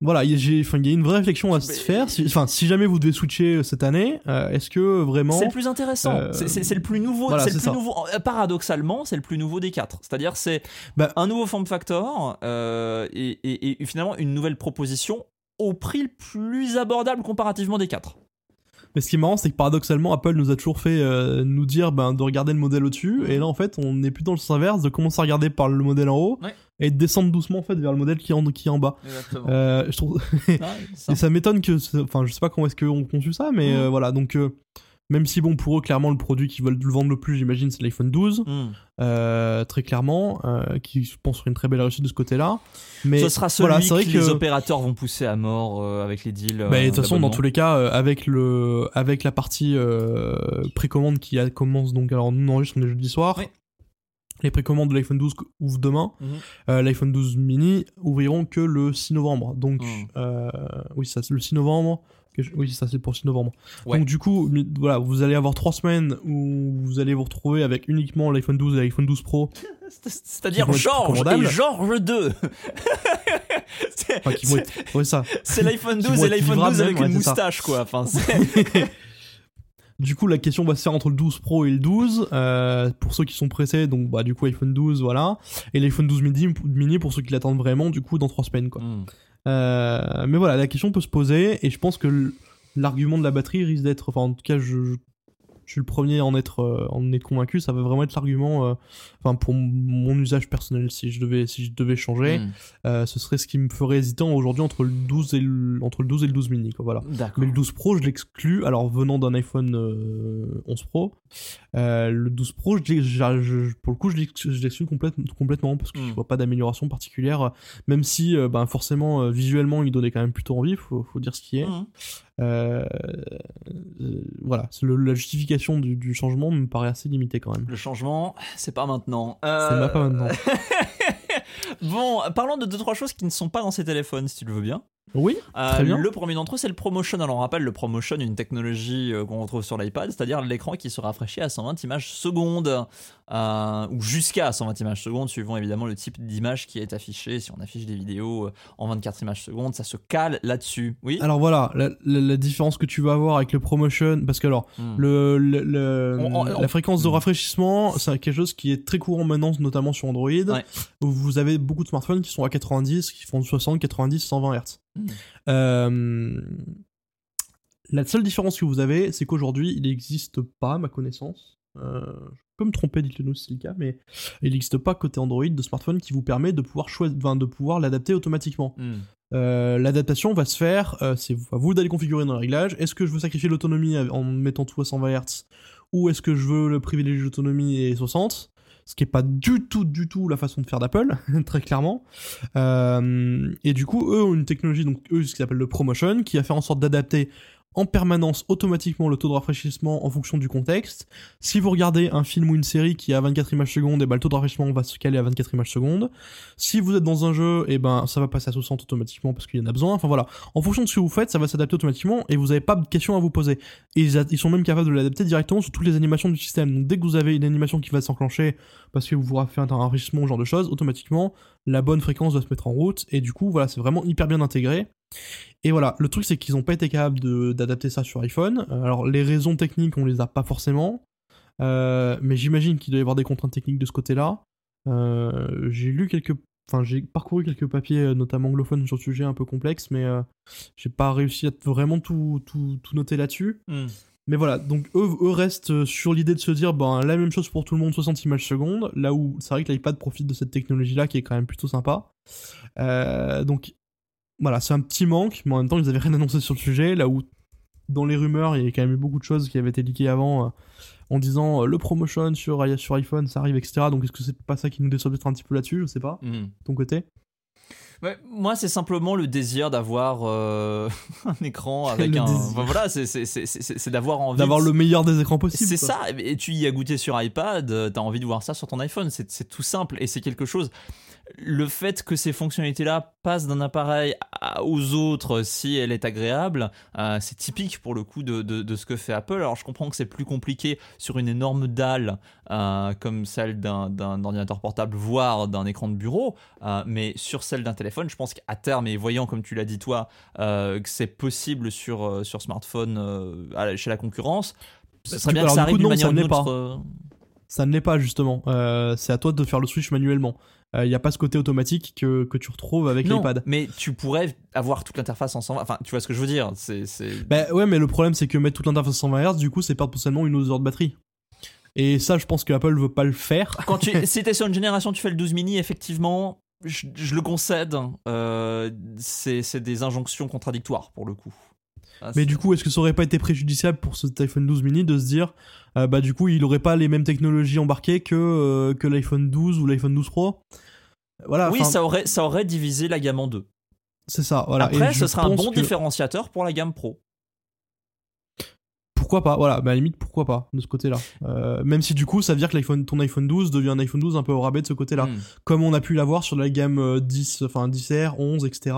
Speaker 2: Voilà, il y a- j'ai- enfin, il y a une vraie réflexion à se faire. Si- Enfin, si, jamais vous devez switcher euh, cette année, euh, est-ce que vraiment,
Speaker 1: C'est le plus intéressant.
Speaker 2: Euh,
Speaker 1: C'est- le plus nouveau.
Speaker 2: voilà,
Speaker 1: c'est le
Speaker 2: c'est
Speaker 1: plus
Speaker 2: ça.
Speaker 1: nouveau. Paradoxalement, c'est le plus nouveau des quatre. C'est-à-dire, c'est
Speaker 2: Bah-
Speaker 1: un nouveau form factor euh, et, et- et finalement une nouvelle proposition au prix le plus abordable comparativement des quatre.
Speaker 2: Mais ce qui est marrant, c'est que paradoxalement, Apple nous a toujours fait nous dire ben, de regarder le modèle au-dessus, et là en fait, on est plutôt dans le sens inverse, de commencer à regarder par le modèle en haut,
Speaker 1: Ouais.
Speaker 2: Et de descendre doucement en fait vers le modèle qui est en, qui est en bas. Euh, je trouve, et ça m'étonne que, enfin, je sais pas comment est-ce qu'on conçu ça, mais euh, voilà, donc euh, même si bon pour eux, clairement, le produit qu'ils veulent le vendre le plus, j'imagine, c'est l'iPhone 12,
Speaker 1: Hmm.
Speaker 2: euh, très clairement, qui je pense serait une très belle réussite de ce côté-là. Mais
Speaker 1: Ce sera celui
Speaker 2: voilà, vrai
Speaker 1: que,
Speaker 2: que
Speaker 1: les opérateurs vont pousser à mort avec les deals.
Speaker 2: Bah, de toute façon, dans tous les cas, avec le, avec la partie précommande qui commence donc, alors nous on enregistre on est jeudi soir.
Speaker 1: Oui.
Speaker 2: Les précommandes de l'iPhone 12 ouvrent demain.
Speaker 1: Mhm.
Speaker 2: Euh, L'iPhone 12 mini ouvriront que le 6 novembre. Donc,
Speaker 1: Mhm.
Speaker 2: euh, oui, ça c'est le 6 novembre. Oui, ça c'est pour le 6 novembre.
Speaker 1: Ouais.
Speaker 2: Donc du coup, voilà, vous allez avoir trois semaines où vous allez vous retrouver avec uniquement l'iPhone 12 et l'iPhone 12 Pro,
Speaker 1: C'est- C'est-à-dire Georges et Georges 2. C'est-
Speaker 2: enfin ouais
Speaker 1: l'iPhone
Speaker 2: qui
Speaker 1: 12
Speaker 2: vont
Speaker 1: et l'iPhone
Speaker 2: livrables
Speaker 1: 12 avec
Speaker 2: même,
Speaker 1: une
Speaker 2: ouais,
Speaker 1: moustache, quoi. Enfin,
Speaker 2: Du coup, la question va se faire entre le 12 Pro et le 12. euh, pour ceux qui sont pressés, donc bah du coup iPhone 12, voilà. Et l'iPhone 12 mini, mini pour ceux qui l'attendent vraiment, du coup dans trois semaines quoi.
Speaker 1: Hmm.
Speaker 2: Euh, mais voilà, la question peut se poser et je pense que l'argument de la batterie risque d'être, enfin en tout cas je, je- je suis le premier à en être, euh, en être convaincu. Ça va vraiment être l'argument, euh, enfin pour mon usage personnel si je devais, si je devais changer,
Speaker 1: Hmm.
Speaker 2: euh, ce serait ce qui me ferait hésiter aujourd'hui entre le 12 et le, entre le 12 et le 12 mini quoi. Voilà. Mais le 12 Pro, je l'exclus. Alors, venant d'un iPhone euh, 11 Pro, le 12 Pro, je, l'ai- je- je- pour le coup, je l'exclus complète- complètement parce que je
Speaker 1: Mm.
Speaker 2: vois pas d'amélioration particulière. Même si, ben, forcément, visuellement, il donnait quand même plutôt envie, faut, faut dire ce qui est.
Speaker 1: Hmm.
Speaker 2: Euh, euh, voilà, le- la justification du, du changement me paraît assez limitée quand même.
Speaker 1: Le changement, c'est pas maintenant.
Speaker 2: C'est
Speaker 1: Euh,
Speaker 2: pas maintenant.
Speaker 1: bon, parlons de deux trois choses qui ne sont pas dans ces téléphones, si tu le veux bien.
Speaker 2: Oui,
Speaker 1: Euh,
Speaker 2: Très bien.
Speaker 1: Le premier d'entre eux, c'est le ProMotion. Alors, on rappelle le ProMotion, une technologie euh, qu'on retrouve sur l'iPad, c'est-à-dire l'écran qui se rafraîchit à 120 images secondes, euh, ou jusqu'à 120 images secondes, suivant évidemment le type d'image qui est affiché. Si on affiche des vidéos euh, en 24 images secondes, ça se cale là-dessus. Oui?
Speaker 2: Alors voilà, la, la- la différence que tu vas avoir avec le ProMotion, parce que alors,
Speaker 1: Hmm.
Speaker 2: Le, le- le-
Speaker 1: On- on-
Speaker 2: la fréquence de rafraîchissement, c'est quelque chose qui est très courant maintenant, notamment sur Android.
Speaker 1: Ouais.
Speaker 2: Où vous avez beaucoup de smartphones qui sont à 90, qui font 60, 90, 120 Hz. Euh, la seule différence que vous avez, c'est qu'aujourd'hui, il n'existe pas, à ma connaissance. Euh, je peux me tromper, dites-le nous si c'est le cas, mais il n'existe pas côté Android de smartphone qui vous permet de pouvoir choisir, enfin, de pouvoir l'adapter automatiquement.
Speaker 1: Hmm.
Speaker 2: Euh, L'adaptation va se faire, euh, c'est à vous d'aller configurer dans les réglages. Est-ce que je veux sacrifier l'autonomie en mettant tout à 120 Hz ou est-ce que je veux le privilégier l'autonomie et 60 ce qui est pas du tout, du tout la façon de faire d'Apple, très clairement. Euh, et du coup, eux ont une technologie, donc eux, ce qu'ils appellent le ProMotion, qui va faire en sorte d'adapter en permanence automatiquement le taux de rafraîchissement en fonction du contexte. Si vous regardez un film ou une série qui est à 24 images secondes, et ben le taux de rafraîchissement va se caler à 24 images secondes. Si vous êtes dans un jeu, et ben ça va passer à 60 automatiquement parce qu'il y en a besoin. Enfin voilà, en fonction de ce que vous faites, ça va s'adapter automatiquement et vous n'avez pas de questions à vous poser. Ils, sont même capables de l'adapter directement sur toutes les animations du système. Donc dès que vous avez une animation qui va s'enclencher parce que vous vous faites un rafraîchissement, ce genre de choses, automatiquement la bonne fréquence va se mettre en route et du coup voilà, c'est vraiment hyper bien intégré. Et voilà, le truc c'est qu'ils n'ont pas été capables d'adapter ça sur iPhone. Euh, Alors les raisons techniques, on les a pas forcément. Euh, mais j'imagine qu'il doit y avoir des contraintes techniques de ce côté-là. Euh, j'ai lu quelques, enfin j'ai parcouru quelques papiers, notamment anglophones sur le sujet un peu complexe, mais euh, j'ai pas réussi à vraiment tout, tout, tout noter là-dessus.
Speaker 1: Hmm.
Speaker 2: Mais voilà, donc eux, eux restent sur l'idée de se dire, ben la même chose pour tout le monde, 60 images secondes, là où c'est vrai que l'iPad profite de cette technologie-là qui est quand même plutôt sympa. Euh, donc voilà, c'est un petit manque, mais en même temps ils avaient rien annoncé sur le sujet, là où dans les rumeurs, il y avait quand même eu beaucoup de choses qui avaient été leakées avant, euh, en disant euh, le promotion sur, sur iPhone, ça arrive, etc. Donc est-ce que c'est pas ça qui nous déçoit peut-être un petit peu là-dessus, je sais pas, de ton côté?
Speaker 1: Ouais, moi, c'est simplement le désir d'avoir euh, un écran avec un. Enfin, voilà, c'est- d'avoir envie.
Speaker 2: D'avoir
Speaker 1: de-
Speaker 2: le meilleur des écrans possible.
Speaker 1: C'est ça, et tu y as goûté sur iPad, t'as envie de voir ça sur ton iPhone, c'est c'est tout simple et c'est quelque chose. Le fait que ces fonctionnalités-là passent d'un appareil à- aux autres si elle est agréable, euh, c'est typique pour le coup de, de- de ce que fait Apple. Alors je comprends que c'est plus compliqué sur une énorme dalle euh, comme celle d'un d'un ordinateur portable, voire d'un écran de bureau, euh, mais sur celle d'un téléphone, je pense qu'à terme, et voyant comme tu l'as dit toi, que c'est possible sur, sur smartphone chez la concurrence, ce serait
Speaker 2: du-
Speaker 1: bien que ça arrive d'une manière ou d'une autre.
Speaker 2: pas. Ça ne l'est pas justement. C'est à toi de faire le switch manuellement. Il n'y a pas ce côté automatique que, que tu retrouves avec l'iPad.
Speaker 1: mais tu pourrais avoir toute l'interface en 120. Enfin, tu vois ce que je veux dire C'est, c'est-
Speaker 2: Bah ouais, mais le problème c'est que mettre toute l'interface 120 Hz, du coup, c'est perdre potentiellement une autre heure de batterie. Et ça, je pense que Apple veut pas le faire.
Speaker 1: Quand tu, si t'es sur une génération, tu fais le 12 mini, effectivement, je, je le concède. euh, c'est, c'est des injonctions contradictoires pour le coup. Ah,
Speaker 2: Mais du coup, est-ce que ça aurait pas été préjudiciable pour cet iPhone 12 mini de se dire, euh, bah du coup, il aurait pas les mêmes technologies embarquées que, euh, que l'iPhone 12 ou l'iPhone 12 Pro? Voilà.
Speaker 1: oui, ça aurait, ça aurait divisé la gamme en deux.
Speaker 2: c'est ça. Voilà.
Speaker 1: Après,
Speaker 2: Et
Speaker 1: ce sera un bon
Speaker 2: que-
Speaker 1: différenciateur pour la gamme pro.
Speaker 2: Pourquoi pas Voilà, bah à la limite, pourquoi pas de ce côté-là. Euh, même si du coup, ça veut dire que l'iPhone, ton iPhone 12 devient un iPhone 12 un peu au rabais de ce côté-là.
Speaker 1: Hmm.
Speaker 2: comme on a pu l'avoir sur la gamme euh, 10, enfin 10R, 11, etc.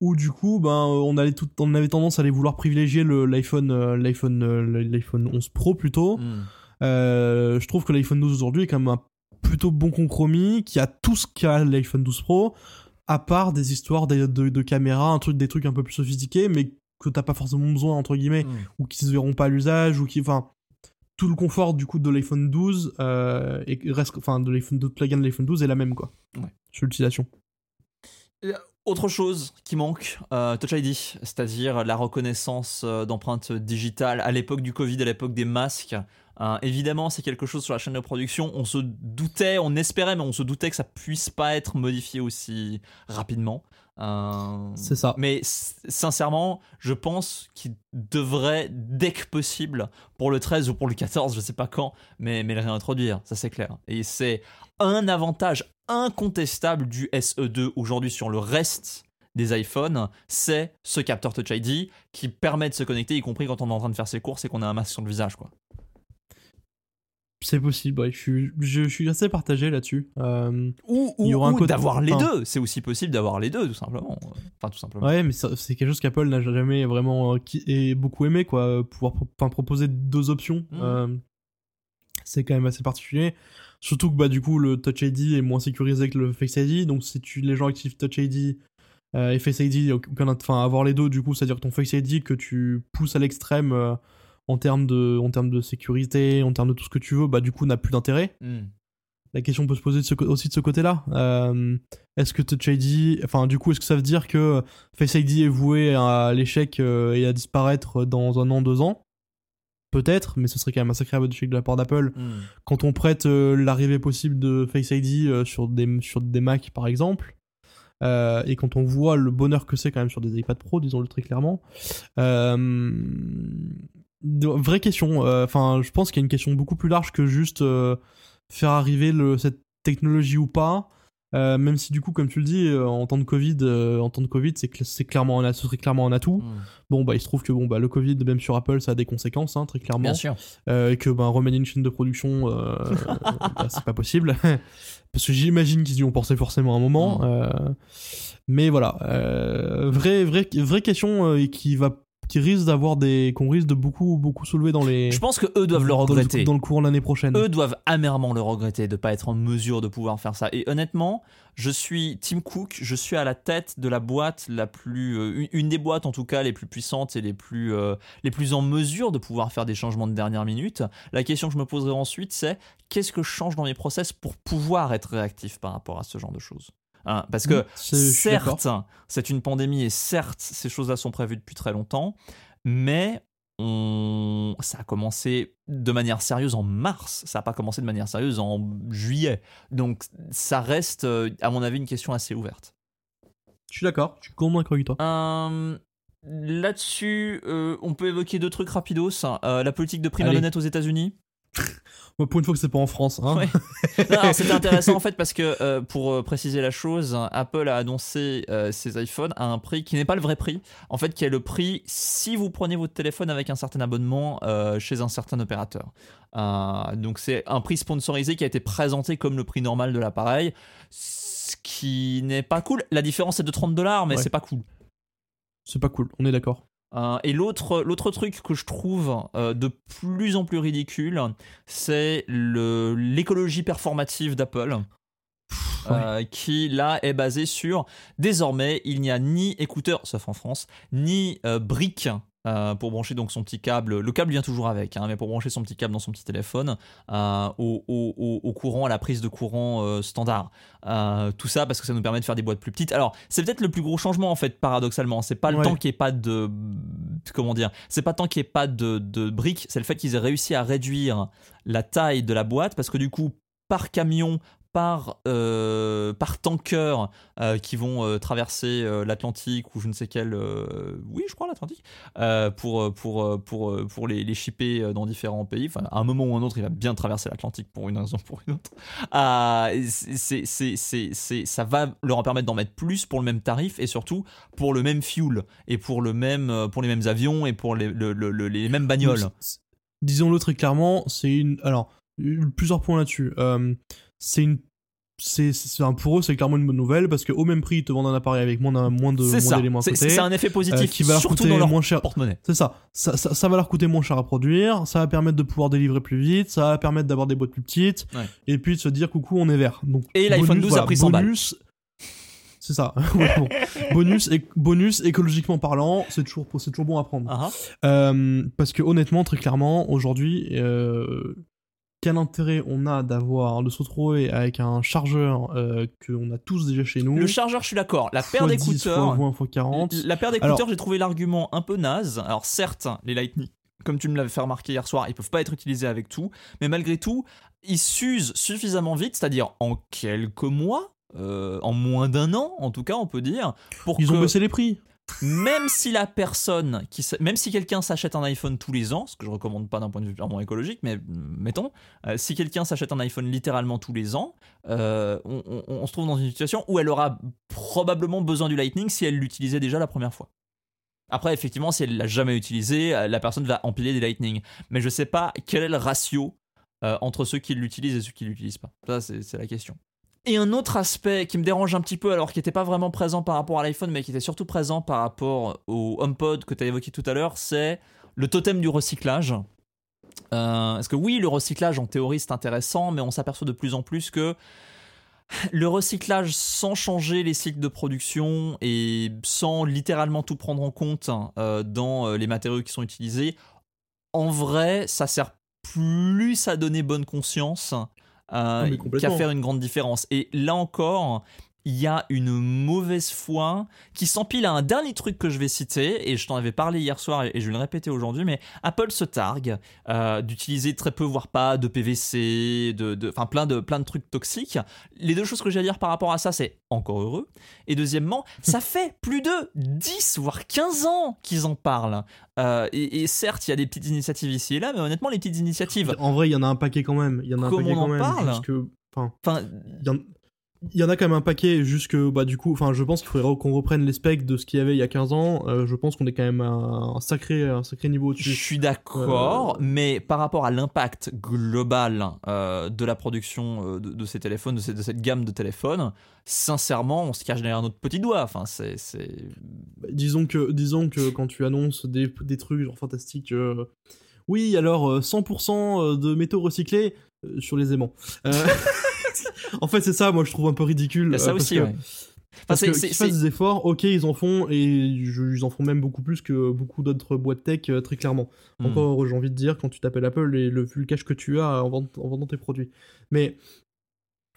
Speaker 2: Où du coup, ben, euh, on, allait tout, on avait tendance à aller vouloir privilégier le- l'iPhone, euh, l'iPhone, euh, l'iPhone 11 Pro plutôt.
Speaker 1: Hmm.
Speaker 2: Euh, je trouve que l'iPhone 12 aujourd'hui est quand même un plutôt bon compromis, qui a tout ce qu'a l'iPhone 12 Pro, à part des histoires de, de, de caméra, un truc, des trucs un peu plus sophistiqués, mais que t'as pas forcément besoin entre guillemets
Speaker 1: Hmm.
Speaker 2: ou qui se verront pas à l'usage ou qui enfin tout le confort du coup de l'iPhone 12 euh, et reste enfin de l'iPhone de de l'iPhone 12 est la même quoi
Speaker 1: Ouais.
Speaker 2: sur l'utilisation
Speaker 1: Autre chose qui manque, euh, Touch ID, c'est-à-dire la reconnaissance euh, d'empreintes digitales à l'époque du Covid, à l'époque des masques. Euh, évidemment, c'est quelque chose sur la chaîne de production. On se doutait, on espérait, mais on se doutait que ça puisse pas être modifié aussi rapidement. Euh,
Speaker 2: C'est ça.
Speaker 1: Mais sincèrement, je pense qu'il devrait, dès que possible, pour le 13 ou pour le 14, je sais pas quand, mais, mais le réintroduire, ça c'est clair. Et c'est un avantage incontestable du SE2 aujourd'hui sur le reste des iPhones, c'est ce capteur Touch ID qui permet de se connecter, y compris quand on est en train de faire ses courses et qu'on a un masque sur le visage. Quoi.
Speaker 2: c'est possible ouais. je suis je, je suis assez partagé là-dessus Euh,
Speaker 1: Ou,
Speaker 2: Il y
Speaker 1: ou- ou d'avoir les deux, c'est aussi possible d'avoir les deux, tout simplement. Enfin, tout simplement.
Speaker 2: ouais mais c'est quelque chose qu'Apple n'a jamais vraiment euh, qui est beaucoup aimé quoi pouvoir pro- proposer deux options
Speaker 1: Mhm.
Speaker 2: euh, c'est quand même assez particulier surtout que bah du coup le Touch ID est moins sécurisé que le Face ID donc si tu les gens activent Touch ID euh, et Face ID enfin avoir les deux du coup c'est à dire que ton Face ID que tu pousses à l'extrême euh, en termes de en termes de sécurité en termes de tout ce que tu veux bah du coup n'a plus d'intérêt
Speaker 1: Hmm.
Speaker 2: la question peut se poser de ce co- aussi de ce côté-là. Euh, est-ce que Touch ID, enfin du coup, est-ce que ça veut dire que Face ID est voué à l'échec et à disparaître dans un an, deux ans? Peut-être, mais ce serait quand même un sacré aveu d'échec de la part d'Apple.
Speaker 1: Hmm.
Speaker 2: Quand on prête euh, l'arrivée possible de Face ID euh, sur, des, sur des Mac par exemple, euh, et quand on voit le bonheur que c'est quand même sur des iPad Pro, disons-le très clairement, de- vraie question. Enfin, je pense qu'il y a une question beaucoup plus large que juste faire arriver le, cette technologie ou pas. Euh, même si du coup, comme tu le dis, euh, en temps de Covid, euh, en temps de Covid, c'est cl- c'est clairement, un ce serait clairement un atout.
Speaker 1: Hmm.
Speaker 2: Bon, bah, il se trouve que bon, bah, le Covid, même sur Apple, ça a des conséquences, hein, très clairement.
Speaker 1: Bien sûr.
Speaker 2: Et que ben remanier une chaîne de production bah, c'est pas possible parce que j'imagine qu'ils y ont pensé forcément un moment
Speaker 1: Mm.
Speaker 2: euh, mais voilà vraie vraie vraie question et qui va qui risque d'avoir des qu'on risque de beaucoup beaucoup soulever dans les
Speaker 1: Je pense que eux doivent le regretter.
Speaker 2: dans le de l'année prochaine
Speaker 1: eux doivent amèrement le regretter de pas être en mesure de pouvoir faire ça. Et honnêtement, je suis Tim Cook, je suis à la tête de la boîte la plus, euh, une- une des boîtes en tout cas les plus puissantes et les plus, euh, les plus en mesure de pouvoir faire des changements de dernière minute. La question que je me poserai ensuite, c'est qu'est-ce que je change dans mes process pour pouvoir être réactif par rapport à ce genre de choses? Hein, parce que
Speaker 2: Mm, suis d'accord.
Speaker 1: certes, c'est une pandémie et certes, ces choses-là sont prévues depuis très longtemps, mais on... ça a commencé de manière sérieuse en mars, ça n'a pas commencé de manière sérieuse en juillet. Donc ça reste, euh, à mon avis, une question assez ouverte.
Speaker 2: je suis d'accord je suis d'accord avec toi
Speaker 1: Euh, Là-dessus, euh, on peut évoquer deux trucs rapidos. Euh, la politique de prime à
Speaker 2: Allez.
Speaker 1: l'honnête aux États-Unis.
Speaker 2: Pour une fois que c'est pas en France. Hein.
Speaker 1: C'était intéressant en fait parce que euh, pour euh, préciser la chose, Apple a annoncé euh, ses iPhones à un prix qui n'est pas le vrai prix, en fait qui est le prix si vous prenez votre téléphone avec un certain abonnement chez un certain opérateur. donc c'est un prix sponsorisé qui a été présenté comme le prix normal de l'appareil, ce qui n'est pas cool. La différence est de 30 dollars, mais c'est pas cool.
Speaker 2: C'est pas cool, on est d'accord.
Speaker 1: Euh, et l'autre, l'autre truc que je trouve euh, de plus en plus ridicule, c'est le, l'écologie performative d'Apple. Euh, qui là est basée sur désormais il n'y a ni écouteurs sauf en France ni briques euh, pour brancher donc son petit câble. Le câble vient toujours avec, hein, mais pour brancher son petit câble dans son petit téléphone euh, au, courant, à la prise de courant euh, standard. tout ça parce que ça nous permet de faire des boîtes plus petites. Alors c'est peut-être le plus gros changement en fait, paradoxalement. C'est pas le temps qu'il n'y ait pas de comment dire, c'est pas tant qu'il n'y ait pas de, de briques, c'est le fait qu'ils aient réussi à réduire la taille de la boîte parce que du coup par camion, par, euh, par tanker euh, qui vont euh, traverser l'Atlantique ou je ne sais quel. oui, je crois l'Atlantique. pour, pour, pour, pour les, les shipper dans différents pays. À un moment ou un autre, il va bien traverser l'Atlantique pour une raison ou pour une autre. c'est, ça va leur permettre d'en mettre plus pour le même tarif et surtout pour le même fuel et pour, le même, pour les mêmes avions et pour les, les mêmes bagnoles.
Speaker 2: Disons-le très clairement, c'est une. Alors, plusieurs points là-dessus. C'est une c'est pour eux c'est clairement une bonne nouvelle parce qu'au même prix ils te vendent un appareil avec moins, moins de moins d'éléments à côté.
Speaker 1: c'est un effet positif euh, qui va leur surtout coûter dans leur moins cher. porte-monnaie.
Speaker 2: C'est ça. Ça, ça. va leur coûter moins cher à produire ça va permettre de pouvoir délivrer plus vite ça va permettre d'avoir des boîtes plus petites et puis de se dire coucou on est vert. Donc
Speaker 1: et l'iPhone 12 a pris 100
Speaker 2: bonus, c'est ça. Bonus et bonus écologiquement parlant c'est toujours c'est toujours bon à prendre. Uh-huh. euh, parce que honnêtement très clairement aujourd'hui euh, quel intérêt on a d'avoir de se retrouver avec un chargeur euh, qu'on a tous déjà chez nous.
Speaker 1: Le chargeur, je suis d'accord. La paire d'écouteurs, la paire d'écouteurs, j'ai trouvé l'argument un peu naze. Alors certes, les Lightning, comme tu me l'avais fait remarquer hier soir, ils peuvent pas être utilisés avec tout, mais malgré tout, ils s'usent suffisamment vite, c'est-à-dire en quelques mois, euh, en moins d'un an, en tout cas, on peut dire.
Speaker 2: Pour Ils ont baissé les prix
Speaker 1: même si la personne, qui, même si quelqu'un s'achète un iPhone tous les ans, ce que je recommande pas d'un point de vue écologique, mais mettons, euh, si quelqu'un s'achète un iPhone littéralement tous les ans, euh, on, se trouve dans une situation où elle aura probablement besoin du Lightning si elle l'utilisait déjà la première fois. Après, effectivement, si elle l'a jamais utilisé, euh, la personne va empiler des Lightning. Mais je sais pas quel est le ratio entre ceux qui l'utilisent et ceux qui l'utilisent pas. Ça, c'est la question. Et un autre aspect qui me dérange un petit peu, alors qui n'était pas vraiment présent par rapport à l'iPhone, mais qui était surtout présent par rapport au HomePod que tu as évoqué tout à l'heure, c'est le totem du recyclage. Euh, parce que oui, le recyclage en théorie c'est intéressant, mais on s'aperçoit de plus en plus que le recyclage sans changer les cycles de production et sans littéralement tout prendre en compte euh, dans euh, les matériaux qui sont utilisés, en vrai, ça sert plus à donner bonne conscience euh, qu'à faire une grande différence. Et là encore, il y a une mauvaise foi qui s'empile à un dernier truc que je vais citer, et je t'en avais parlé hier soir et je vais le répéter aujourd'hui, mais Apple se targue euh, d'utiliser très peu, voire pas, de PVC, de, enfin plein, de, plein de trucs toxiques. Les deux choses que j'ai à dire par rapport à ça, c'est encore heureux. Et deuxièmement, ça fait plus de 10, voire 15 ans qu'ils en parlent. Euh, et, certes, il y a des petites initiatives ici et là, mais honnêtement, les petites initiatives.
Speaker 2: En vrai, il y en a un paquet quand même. Il y en a un paquet quand même. Parle Enfin, il y en a quand même un paquet, juste que, bah, du coup, enfin, je pense qu'il faudrait qu'on reprenne les specs de ce qu'il y avait il y a 15 ans. Euh, je pense qu'on est quand même à un sacré, un sacré niveau au-dessus.
Speaker 1: Je suis d'accord, euh, mais par rapport à l'impact global euh, de la production de, ces téléphones, de, cette gamme de téléphones, sincèrement, on se cache derrière notre petit doigt. Enfin, c'est.
Speaker 2: Bah, disons, que, disons que quand tu annonces des, des trucs genre fantastiques. Oui, alors 100% de métaux recyclés sur les aimants. en fait, c'est ça, moi, je trouve un peu ridicule.
Speaker 1: ça euh, aussi,
Speaker 2: Parce qu'ils fassent des efforts, ok, ils en font, et ils en font même beaucoup plus que beaucoup d'autres boîtes tech, euh, très clairement. Hmm. Encore, j'ai envie de dire, quand tu t'appelles Apple, et le, vu le cash que tu as en, vendant, tes produits. Mais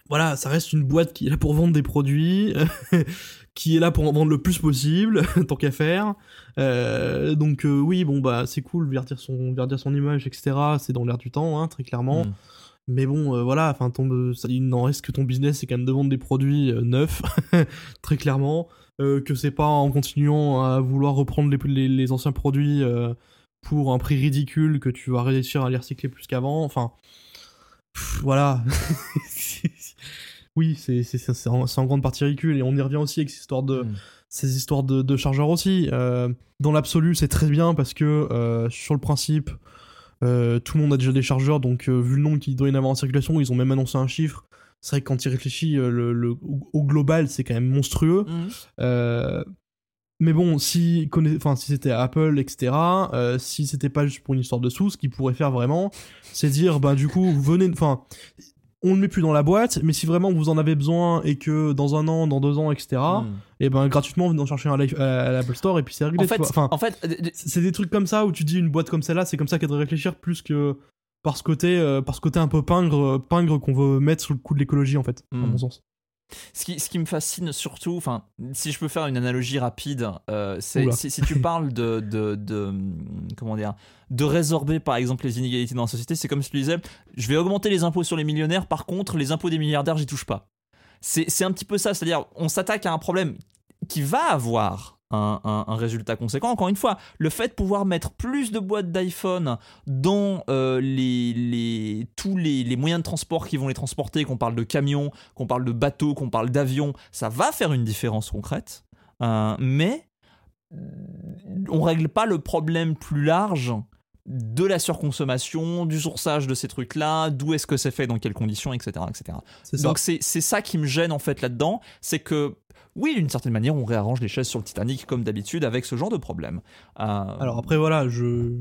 Speaker 2: voilà, ça reste une boîte qui est là pour vendre des produits, qui est là pour en vendre le plus possible, tant qu'à faire. Euh, donc oui, bon bah c'est cool, verdir son, verdir son image, etc. C'est dans l'air du temps, hein, très clairement. Hmm. Mais bon, euh, voilà, enfin, il n'en reste que ton business, c'est quand même de vendre des produits euh, neufs, très clairement. Euh, que c'est pas en continuant à vouloir reprendre les, les, anciens produits pour un prix ridicule que tu vas réussir à les recycler plus qu'avant. Enfin, voilà. oui, c'est en, en, grande partie ridicule. Et on y revient aussi avec ces histoires de, mm. ces histoires de, chargeurs aussi. Euh, dans l'absolu, c'est très bien parce que euh, sur le principe, euh, tout le monde a déjà des chargeurs. Donc, vu le nombre qui doit y en avoir en circulation, ils ont même annoncé un chiffre. C'est vrai que quand il réfléchit, le, au global, c'est quand même monstrueux. Mm. Mais bon, si, enfin, si c'était Apple, etc., euh, si c'était pas juste pour une histoire de sous, ce qu'ils pourraient faire vraiment, c'est dire, ben du coup, venez, enfin, on le met plus dans la boîte, mais si vraiment vous en avez besoin et que dans un an, dans deux ans, etc., hmm. et eh ben gratuitement, vous venez en chercher un à l'Apple Store et puis c'est réglé.
Speaker 1: En fait,
Speaker 2: enfin,
Speaker 1: en fait
Speaker 2: c'est des trucs comme ça où tu dis une boîte comme celle-là, c'est comme ça qu'elle devrait réfléchir plus que par ce côté, euh, par ce côté un peu pingre, pingre qu'on veut mettre sous le coup de l'écologie en fait, à hmm. mon sens.
Speaker 1: Ce qui, ce qui me fascine surtout, enfin, si je peux faire une analogie rapide, euh, c'est si, tu parles de, de, de, comment dire, de résorber par exemple les inégalités dans la société, c'est comme si tu disais, je vais augmenter les impôts sur les millionnaires, par contre les impôts des milliardaires, j'y touche pas. C'est un petit peu ça, c'est-à-dire on s'attaque à un problème qui va avoir un, résultat conséquent. Encore une fois, le fait de pouvoir mettre plus de boîtes d'iPhone dans euh, les, tous les, moyens de transport qui vont les transporter, qu'on parle de camions, qu'on parle de bateaux, qu'on parle d'avions, ça va faire une différence concrète. Euh, mais on règle pas le problème plus large de la surconsommation, du sourçage de ces trucs-là, d'où est-ce que c'est fait, dans quelles conditions, etc. etc. Donc c'est ça qui me gêne en fait là-dedans, c'est que oui, d'une certaine manière, on réarrange les chaises sur le Titanic comme d'habitude avec ce genre de problème.
Speaker 2: Euh, Alors après, voilà, je,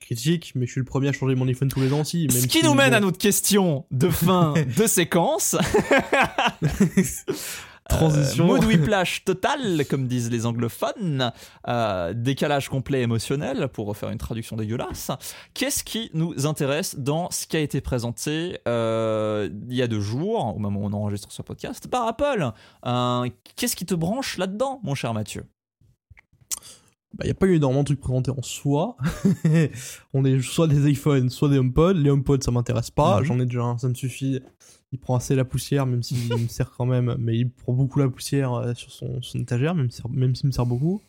Speaker 2: critique, mais je suis le premier à changer mon iPhone tous les ans aussi.
Speaker 1: ce qui nous mène à notre question de fin de séquence. Transition. Euh, mood whiplash total, comme disent les anglophones. Euh, décalage complet émotionnel, pour refaire une traduction dégueulasse. Qu'est-ce qui nous intéresse dans ce qui a été présenté euh, il y a deux jours, au moment où on enregistre ce podcast, par Apple? Qu'est-ce qui te branche là-dedans, mon cher Mathieu?
Speaker 2: Il bah, n'y a pas eu énormément de trucs présentés en soi. on est soit des iPhones, soit des HomePod. Les HomePod, ça m'intéresse pas. Mhm. J'en ai déjà un, ça me suffit il prend assez la poussière, même s'il me sert quand même, mais il prend beaucoup la poussière euh, sur son, étagère, même s'il même me sert beaucoup.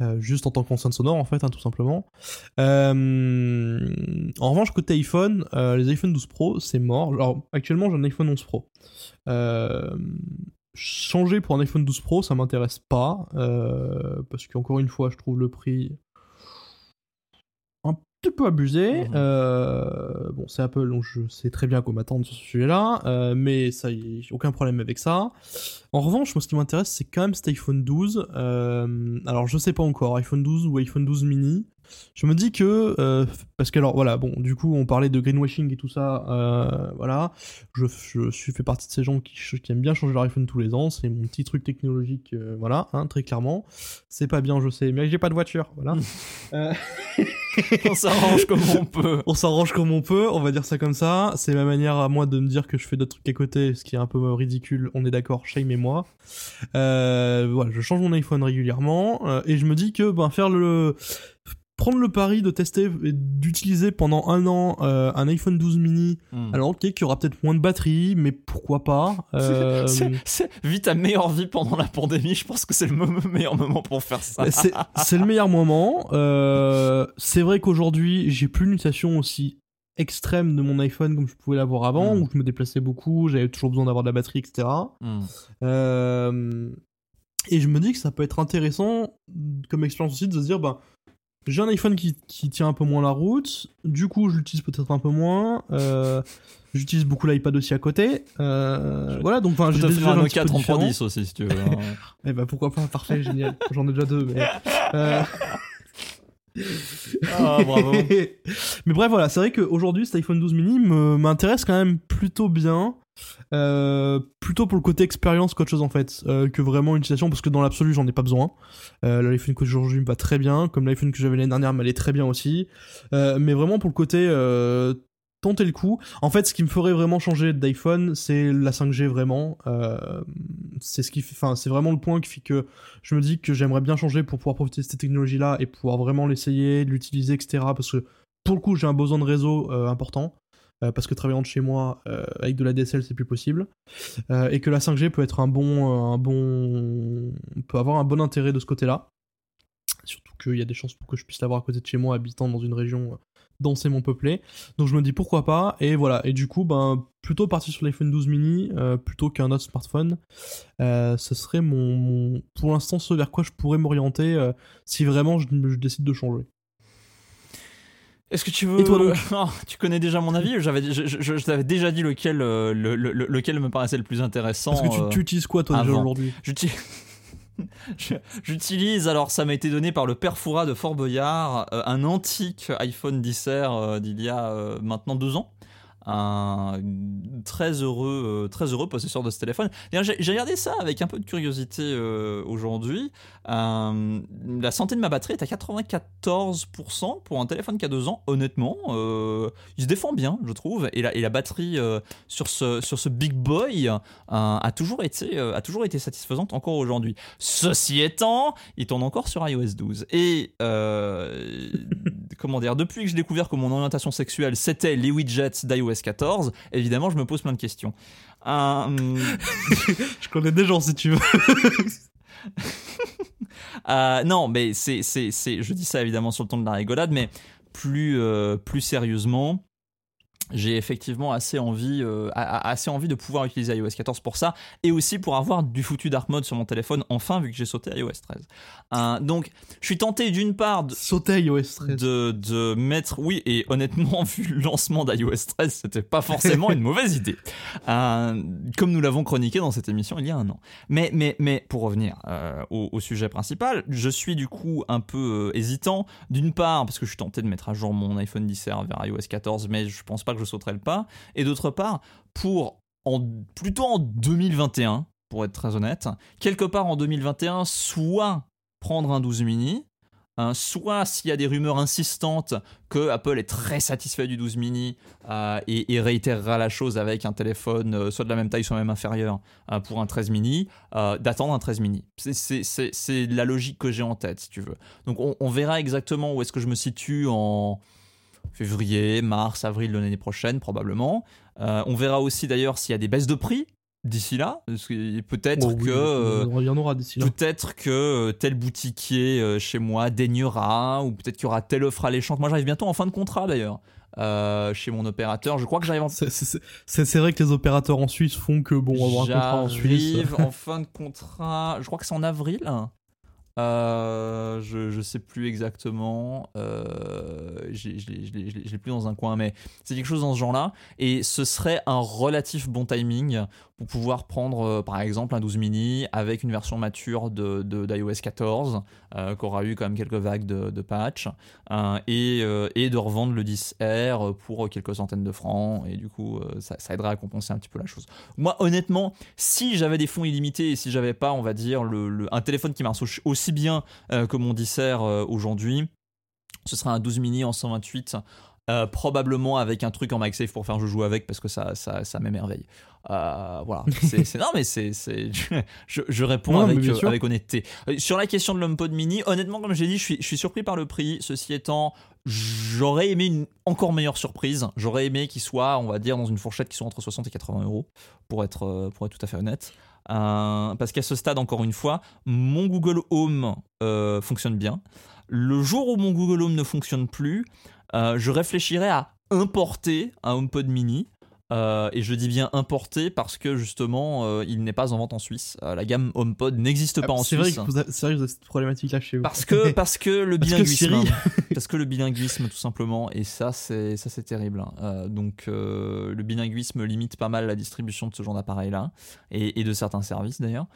Speaker 2: Euh, juste en tant qu'enceinte sonore en fait, hein, tout simplement. Euh, en revanche, côté iPhone, les iPhone 12 Pro, c'est mort. Alors actuellement, j'ai un iPhone 11 Pro. changer pour un iPhone 12 Pro, ça m'intéresse pas, parce qu'encore une fois, je trouve le prix petit peu abusé. Mhm. Euh, bon, c'est Apple, donc je sais très bien qu'on m'attend sur ce sujet-là, euh, mais ça, y a aucun problème avec ça. En revanche, moi, ce qui m'intéresse, c'est quand même cet iPhone 12. Euh, alors, je sais pas encore, iPhone 12 ou iPhone 12 mini. Je me dis que euh, parce que alors voilà bon du coup on parlait de greenwashing et tout ça euh, voilà. Je, je, suis fait partie de ces gens qui, qui aiment bien changer leur iPhone tous les ans. C'est mon petit truc technologique euh, voilà hein, très clairement. C'est pas bien je sais mais j'ai pas de voiture voilà.
Speaker 1: On s'arrange comme on peut.
Speaker 2: On s'arrange comme on peut on va dire ça comme ça. C'est ma manière à moi de me dire que je fais d'autres trucs à côté ce qui est un peu ridicule on est d'accord Shame et moi. Voilà je change mon iPhone régulièrement et je me dis que ben faire le prendre le pari de tester et d'utiliser pendant un an euh, un iPhone 12 mini, hmm. alors ok, qui aura peut-être moins de batterie, mais pourquoi pas
Speaker 1: euh... Vis ta meilleure vie pendant la pandémie, je pense que c'est le meilleur moment pour faire ça.
Speaker 2: c'est le meilleur moment. Euh, c'est vrai qu'aujourd'hui, j'ai plus une utilisation aussi extrême de mon iPhone comme je pouvais l'avoir avant, hmm. où je me déplaçais beaucoup, j'avais toujours besoin d'avoir de la batterie, etc. Hmm. Euh, et je me dis que ça peut être intéressant comme expérience aussi de se dire, bah, j'ai un iPhone qui, tient un peu moins la route, du coup je l'utilise peut-être un peu moins. Euh, j'utilise beaucoup l'iPad aussi à côté. Euh, voilà, donc enfin,
Speaker 1: j'ai déjà un Nokia 3310 aussi si tu veux. Hein.
Speaker 2: eh bah pourquoi pas, parfait, génial. J'en ai déjà deux, mais. Euh...
Speaker 1: ah, bravo.
Speaker 2: mais bref, voilà, c'est vrai qu'aujourd'hui, cet iPhone 12 mini m'intéresse quand même plutôt bien. Euh, plutôt pour le côté expérience qu'autre chose en fait, euh, que vraiment une utilisation, parce que dans l'absolu j'en ai pas besoin. Euh, L'iPhone que aujourd'hui me va très bien, comme l'iPhone que j'avais l'année dernière m'allait très bien aussi. Mais vraiment pour le côté tenter le coup. En fait, ce qui me ferait vraiment changer d'iPhone, c'est la 5G vraiment. c'est ce qui, enfin, c'est vraiment le point qui fait que je me dis que j'aimerais bien changer pour pouvoir profiter de cette technologie-là et pouvoir vraiment l'essayer, l'utiliser, etc. Parce que pour le coup, j'ai un besoin de réseau important. Euh, parce que travaillant de chez moi euh, avec de la DSL c'est plus possible euh, et que la 5G peut être un bon un bon peut avoir un bon intérêt de ce côté-là Surtout qu'il y a des chances pour que je puisse l'avoir à côté de chez moi, habitant dans une région densément peuplée. Donc je me dis pourquoi pas. Et voilà. Et du coup, ben, plutôt partir sur l'iPhone 12 mini plutôt qu'un autre smartphone. ce serait mon, pour l'instant ce vers quoi je pourrais m'orienter si vraiment je, décide de changer.
Speaker 1: Est-ce que tu veux. Et toi donc oh, Tu connais déjà mon avis J'avais, je, t'avais déjà dit lequel, le, lequel me paraissait le plus intéressant.
Speaker 2: Parce que tu, utilises quoi toi déjà aujourd'hui
Speaker 1: J'utilise, alors ça m'a été donné par le père Foura de Fort Boyard, euh, un antique iPhone 10 euh, d'il y a euh, maintenant deux ans un très heureux, euh, très heureux possesseur de ce téléphone. J'ai regardé ça avec un peu de curiosité euh, aujourd'hui. Euh, la santé de ma batterie est à 94% pour un téléphone qui a deux ans. Honnêtement, il se défend bien, je trouve. Et la, et la batterie sur, ce, sur ce big boy a, toujours été, a toujours été satisfaisante encore aujourd'hui. Ceci étant, il tourne encore sur iOS 12. Et comment dire, depuis que j'ai découvert que mon orientation sexuelle c'était les widgets d'iOS 14, évidemment, je me pose plein de questions.
Speaker 2: Euh, je connais des gens si tu veux.
Speaker 1: Euh, non, mais c'est, c'est, je dis ça évidemment sur le ton de la rigolade, mais plus, euh, plus sérieusement, j'ai effectivement assez envie, euh, assez envie de pouvoir utiliser iOS 14 pour ça, et aussi pour avoir du foutu dark mode sur mon téléphone, enfin, vu que j'ai sauté iOS 13. Euh, donc, je suis tenté d'une part de...
Speaker 2: Sauter iOS 13.
Speaker 1: De, de mettre... Oui, et honnêtement, vu le lancement d'iOS 13, c'était pas forcément une mauvaise idée. Euh, comme nous l'avons chroniqué dans cette émission il y a un an. Mais, mais, mais pour revenir au, au, sujet principal, je suis du coup un peu hésitant, d'une part, parce que je suis tenté de mettre à jour mon iPhone 10 vers iOS 14, mais je pense pas que je sauterai le pas. Et d'autre part, pour en, plutôt en 2021, pour être très honnête, quelque part en 2021, soit prendre un 12 mini, hein, soit s'il y a des rumeurs insistantes que Apple est très satisfait du 12 mini euh, et, réitérera la chose avec un téléphone euh, soit de la même taille, soit même inférieur euh, pour un 13 mini, d'attendre un 13 mini. C'est la logique que j'ai en tête, si tu veux. Donc on, on verra exactement où est-ce que je me situe en février, mars, avril de l'année prochaine probablement. Euh, on verra aussi d'ailleurs s'il y a des baisses de prix d'ici là. Peut-être oh que
Speaker 2: aura d'ici là.
Speaker 1: Peut-être que euh, tel boutiquier euh, chez moi daignera, ou peut-être qu'il y aura telle offre alléchante. Moi, j'arrive bientôt en fin de contrat d'ailleurs. chez mon opérateur, je crois que j'arrive en...
Speaker 2: C'est vrai que les opérateurs en Suisse font que bon, avoir un contrat en Suisse.
Speaker 1: J'arrive en fin de contrat, je crois que c'est en avril. Euh, je, je sais plus exactement. Euh, je l'ai plus dans un coin, mais c'est quelque chose dans ce genre-là. Et ce serait un relatif bon timing pour pouvoir prendre, euh, par exemple, un 12 mini avec une version mature de, d'iOS 14, euh, qui aura eu quand même quelques vagues de, patch, et, et de revendre le 10R pour quelques centaines de francs. Et du coup, ça, ça aiderait à compenser un petit peu la chose. Moi, honnêtement, si j'avais des fonds illimités et si j'avais pas, on va dire, le, un téléphone qui marche aussi bien euh, que mon dissert euh, aujourd'hui. Ce sera un 12 mini en 128. Euh, probablement avec un truc en MagSafe pour faire je joue avec parce que ça, ça, ça m'émerveille. voilà. C'est, non, mais c'est, je, je, réponds avec, avec honnêteté. sur la question de l'HomePod mini, honnêtement, comme j'ai dit, je suis, je suis surpris par le prix. Ceci étant, j'aurais aimé une encore meilleure surprise. J'aurais aimé qu'il soit, on va dire, dans une fourchette qui soit entre 60 et 80 euros, pour être, pour être tout à fait honnête. Euh, parce qu'à ce stade, encore une fois, mon Google Home euh, fonctionne bien. Le jour où mon Google Home ne fonctionne plus, euh, je réfléchirai à importer un HomePod mini euh, et je dis bien importé parce que justement, euh, il n'est pas en vente en Suisse. Euh, la gamme HomePod n'existe ah, pas en Suisse.
Speaker 2: C'est vrai que vous avez cette problématique là chez vous.
Speaker 1: Parce que, parce que le bilinguisme. parce que le bilinguisme, tout simplement. Et ça, c'est, ça, c'est terrible. Hein. donc, le bilinguisme limite pas mal la distribution de ce genre d'appareil là. Et, et, de certains services d'ailleurs.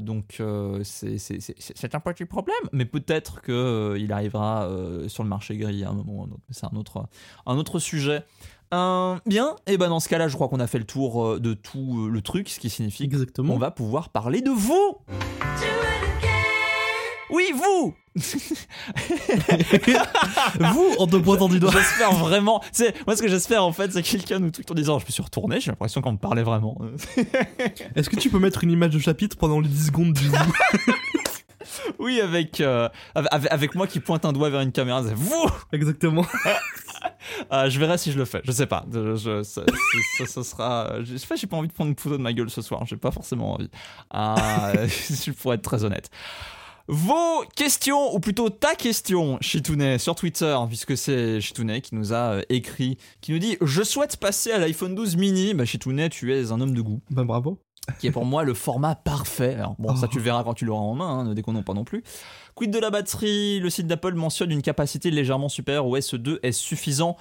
Speaker 1: Donc, c'est, c'est, un petit problème. Mais peut-être qu'il arrivera sur le marché gris à un moment ou un autre. Mais c'est un autre, un autre sujet bien, et ben dans ce cas-là, je crois qu'on a fait le tour euh, de tout euh, le truc, ce qui signifie qu'on va pouvoir parler de vous. Oui, vous
Speaker 2: Vous, en te pointant du doigt.
Speaker 1: J'espère vraiment. C'est moi ce que j'espère en fait, c'est quelqu'un nous tweet en disant je me suis retourné, j'ai l'impression qu'on me parlait vraiment.
Speaker 2: Est-ce que tu peux mettre une image de chapitre pendant les 10 secondes du vous
Speaker 1: Oui, avec, euh, avec, avec moi qui pointe un doigt vers une caméra, c'est vous
Speaker 2: Exactement.
Speaker 1: Euh, je verrai si je le fais. Je sais pas. Je, ça, sera. Je sais pas. J'ai pas envie de prendre une photo de ma gueule ce soir. J'ai pas forcément envie. Euh, je pourrais être très honnête. Vos questions, ou plutôt ta question, Chitounet, sur Twitter, puisque c'est Chitounet qui nous a euh, écrit, qui nous dit Je souhaite passer à l'iPhone 12 mini. Bah, Chitounet, tu es un homme de goût.
Speaker 2: Bah, bravo.
Speaker 1: Qui est pour moi le format parfait. Alors, bon, ça,
Speaker 2: Oh.
Speaker 1: tu le verras quand tu l'auras en main, hein, ne déconnons pas non plus. Quid de la batterie? Le site d'Apple mentionne une capacité légèrement supérieure au SE2. Est suffisant?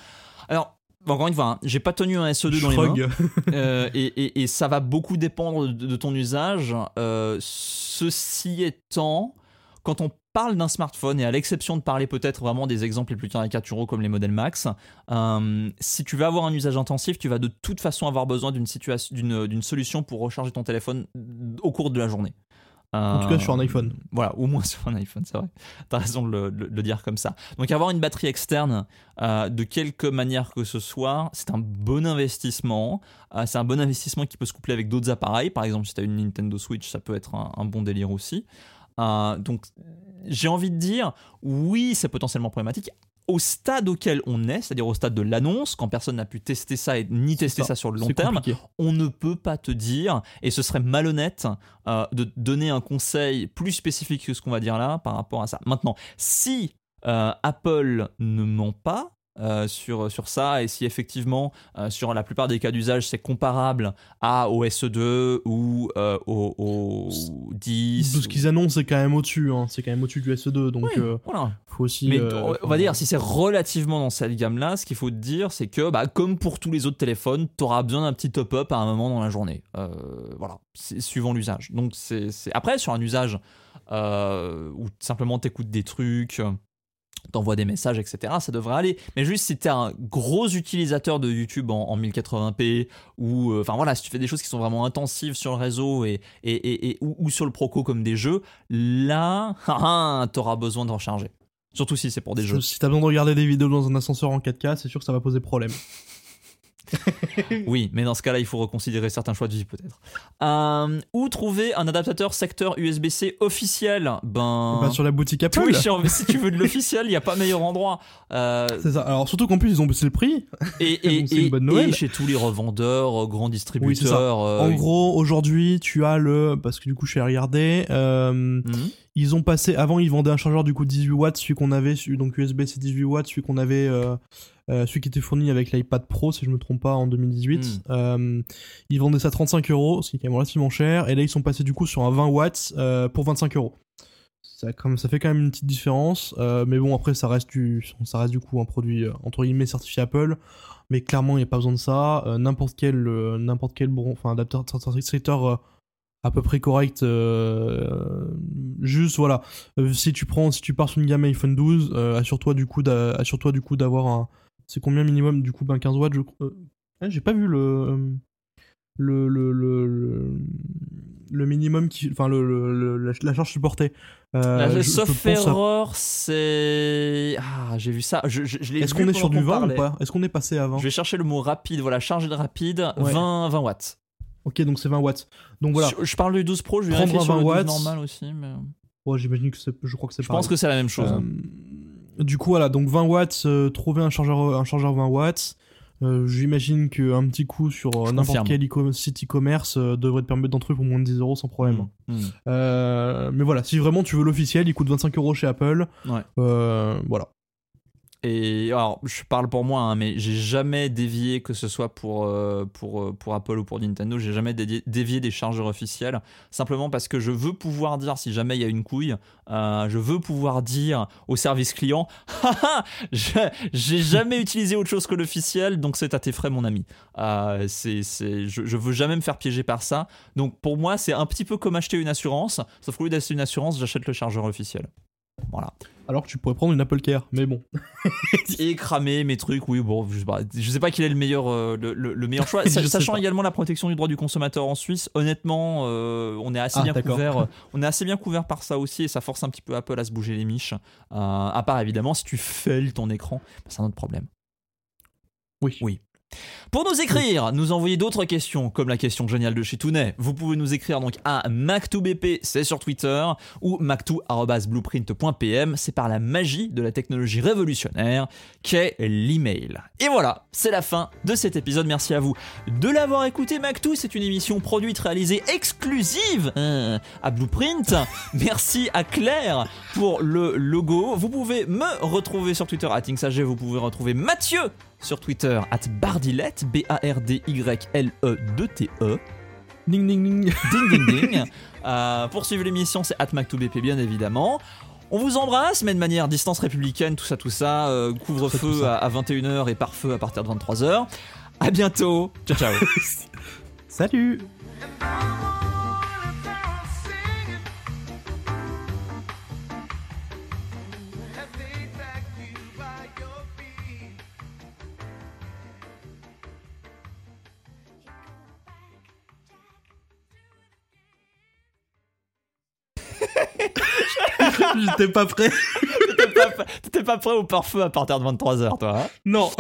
Speaker 1: Alors, encore une fois, hein, j'ai pas tenu un SE2 dans les mains. Euh, et, et- et ça va beaucoup dépendre de, de ton usage. Euh, ceci étant, quand on parle d'un smartphone, et à l'exception de parler peut-être vraiment des exemples les plus caricaturaux comme les modèles Max, euh, si tu vas avoir un usage intensif, tu vas de toute façon avoir besoin d'une situation, d'une, d'une solution pour recharger ton téléphone au cours de la journée.
Speaker 2: En tout cas, sur un iPhone.
Speaker 1: Voilà, au moins sur un iPhone, c'est vrai. T'as raison de le, de le dire comme ça. Donc avoir une batterie externe, euh, de quelque manière que ce soit, c'est un bon investissement. Euh, c'est un bon investissement qui peut se coupler avec d'autres appareils. Par exemple, si tu as une Nintendo Switch, ça peut être un, un bon délire aussi. Euh, donc j'ai envie de dire, oui, c'est potentiellement problématique. Au stade auquel on est, c'est-à-dire au stade de l'annonce, quand personne n'a pu tester ça et ni tester
Speaker 2: ça.
Speaker 1: ça sur le long terme,
Speaker 2: compliqué.
Speaker 1: on ne peut pas te dire, et ce serait malhonnête euh, de donner un conseil plus spécifique que ce qu'on va dire là par rapport à ça. Maintenant, si euh, Apple ne ment pas, euh, sur, sur ça et si effectivement euh, sur la plupart des cas d'usage c'est comparable à au SE2 ou euh, au, au 10
Speaker 2: Tout ce qu'ils annoncent, c'est quand même au-dessus. hein. C'est quand même au-dessus du SE2. Donc,
Speaker 1: Oui, voilà.
Speaker 2: faut aussi.
Speaker 1: Mais on va dire, si c'est relativement dans cette gamme-là, ce qu'il faut te dire, c'est que, bah, comme pour tous les autres téléphones, tu auras besoin d'un petit top-up à un moment dans la journée. Voilà, c'est suivant l'usage. Donc, c'est après, sur un usage où simplement t'écoutes des trucs, t'envoies des messages, etc., ça devrait aller. Mais juste si t'es un gros utilisateur de YouTube en, en 1080p, ou, euh, enfin voilà, si tu fais des choses qui sont vraiment intensives sur le réseau et, et, et- et- ou, ou sur le proco comme des jeux, là, ah, t'auras besoin de recharger. Surtout si c'est pour des jeux.
Speaker 2: Si t'as besoin de regarder des vidéos dans un ascenseur en 4K, c'est sûr que ça va poser problème.
Speaker 1: Oui, mais dans ce cas-là, il faut reconsidérer certains choix de vie peut-être. Euh, où trouver un adaptateur secteur USB-C officiel? Ben.
Speaker 2: Pas sur la boutique Apple.
Speaker 1: oui, si tu veux de l'officiel, il n'y a pas meilleur endroit. Euh,
Speaker 2: C'est ça. Alors surtout qu'en plus ils ont baissé le prix.
Speaker 1: et, et,
Speaker 2: Donc, c'est une
Speaker 1: et-
Speaker 2: bonne
Speaker 1: et chez tous les revendeurs, euh, grands distributeurs. euh,
Speaker 2: en gros, aujourd'hui, tu as le parce que du coup, je suis regardé.
Speaker 1: Mhm.
Speaker 2: ils ont passé avant, ils vendaient un chargeur du coup 18 watts, celui qu'on avait, donc USB-C 18 watts, celui qu'on avait, euh, celui qui était fourni avec l'iPad Pro, si je me trompe pas, en 2018.
Speaker 1: Hmm.
Speaker 2: Euh, ils vendaient ça 35 euros, ce qui est quand même relativement cher. Et là, ils sont passés du coup sur un 20 watts euh, pour 25 euros. Ça, comme, ça fait quand même une petite différence, euh, mais bon après ça reste du, ça reste du coup un produit entre guillemets certifié Apple, mais clairement il n'y a pas besoin de ça. N'importe quel, n'importe quel bon, enfin adaptateur à peu près correct. euh, juste voilà, Euh, si tu prends, si tu pars sur une gamme iPhone 12, euh, assure-toi du coup, d'a- assure-toi du coup d'avoir un, c'est combien minimum du coup ben 15 watts je crois. euh, ah, j'ai pas vu le le le le, le, le minimum qui, enfin le, le- le- la, charge supportée. Euh,
Speaker 1: La-
Speaker 2: je-
Speaker 1: sauf
Speaker 2: pense à-
Speaker 1: erreur, c'est. Ah, j'ai vu ça. Je, je, je l'ai
Speaker 2: Est-ce qu'on est sur du
Speaker 1: qu'on
Speaker 2: 20
Speaker 1: parlait.
Speaker 2: ou pas? Est-ce qu'on est passé avant?
Speaker 1: Je vais chercher le mot rapide. Voilà, charge de rapide,
Speaker 2: Ouais.
Speaker 1: 20, 20 watts.
Speaker 2: Ok, donc c'est 20 watts. Donc voilà.
Speaker 1: Je, parle du 12 Pro, je vais sur le
Speaker 2: 20
Speaker 1: 12
Speaker 2: watts.
Speaker 1: normal aussi. Mais...
Speaker 2: Ouais, j'imagine que c'est, je crois que c'est
Speaker 1: Je pense que c'est la même chose. hein.
Speaker 2: Euh, du coup, voilà, donc 20 watts, euh, trouver un chargeur, un chargeur 20 watts. Euh, J'imagine qu'un petit coup sur euh, n'importe quel site e-commerce devrait te permettre d'en trouver pour moins de 10 euros sans problème.
Speaker 1: Mm. Mm.
Speaker 2: Mais voilà, si vraiment tu veux l'officiel, il coûte 25 euros chez Apple.
Speaker 1: Ouais.
Speaker 2: Voilà.
Speaker 1: Et alors, je parle pour moi, hein, mais j'ai jamais dévié, que ce soit pour, euh, euh, Apple ou pour Nintendo, j'ai jamais dévié des chargeurs officiels, simplement parce que je veux pouvoir dire, si jamais il y a une couille, euh, je veux pouvoir dire au service client, Haha, j'ai j'ai jamais utilisé autre chose que l'officiel, donc c'est à tes frais, mon ami. Je, je veux jamais me faire piéger par ça. Donc pour moi, c'est un petit peu comme acheter une assurance, sauf qu'au lieu d'acheter une assurance, j'achète le chargeur officiel. Voilà.
Speaker 2: Alors que tu pourrais prendre une Apple Care, mais bon.
Speaker 1: et cramer mes trucs oui bon je sais pas, je sais pas quel est le meilleur euh, le, le- le meilleur choix sachant également la protection du droit du consommateur en Suisse honnêtement euh, on est assez
Speaker 2: Ah,
Speaker 1: bien couvert on est assez bien couvert par ça aussi et ça force un petit peu Apple à se bouger les miches Euh, à part évidemment si tu fêles ton écran bah, c'est un autre problème
Speaker 2: Oui.
Speaker 1: Oui. Pour nous écrire, nous envoyer d'autres questions, comme la question géniale de chez Tounet, vous pouvez nous écrire donc à mac2bp, c'est sur Twitter, ou mac2.blueprint.pm, c'est par la magie de la technologie révolutionnaire qu'est l'email. Et voilà, c'est la fin de cet épisode, merci à vous de l'avoir écouté Mac2, c'est une émission produite, réalisée exclusive euh, à Blueprint. Merci à Claire pour le logo. Vous pouvez me retrouver sur Twitter à TinksAG, vous pouvez retrouver Mathieu sur Twitter at Bardilette, B-A-R-D-Y-L-E-D-T-E.
Speaker 2: Ding ding ding.
Speaker 1: Ding ding ding. Euh, pour suivre l'émission, c'est at Mac2BP bien évidemment. On vous embrasse, mais de manière distance républicaine, tout ça, tout ça. euh, Couvre-feu à 21h et pare-feu à partir de 23h. À bientôt. Ciao, ciao.
Speaker 2: Salut J'étais pas prêt.
Speaker 1: T'étais pas, prêt au pare-feu à partir de 23h, toi hein?
Speaker 2: Non.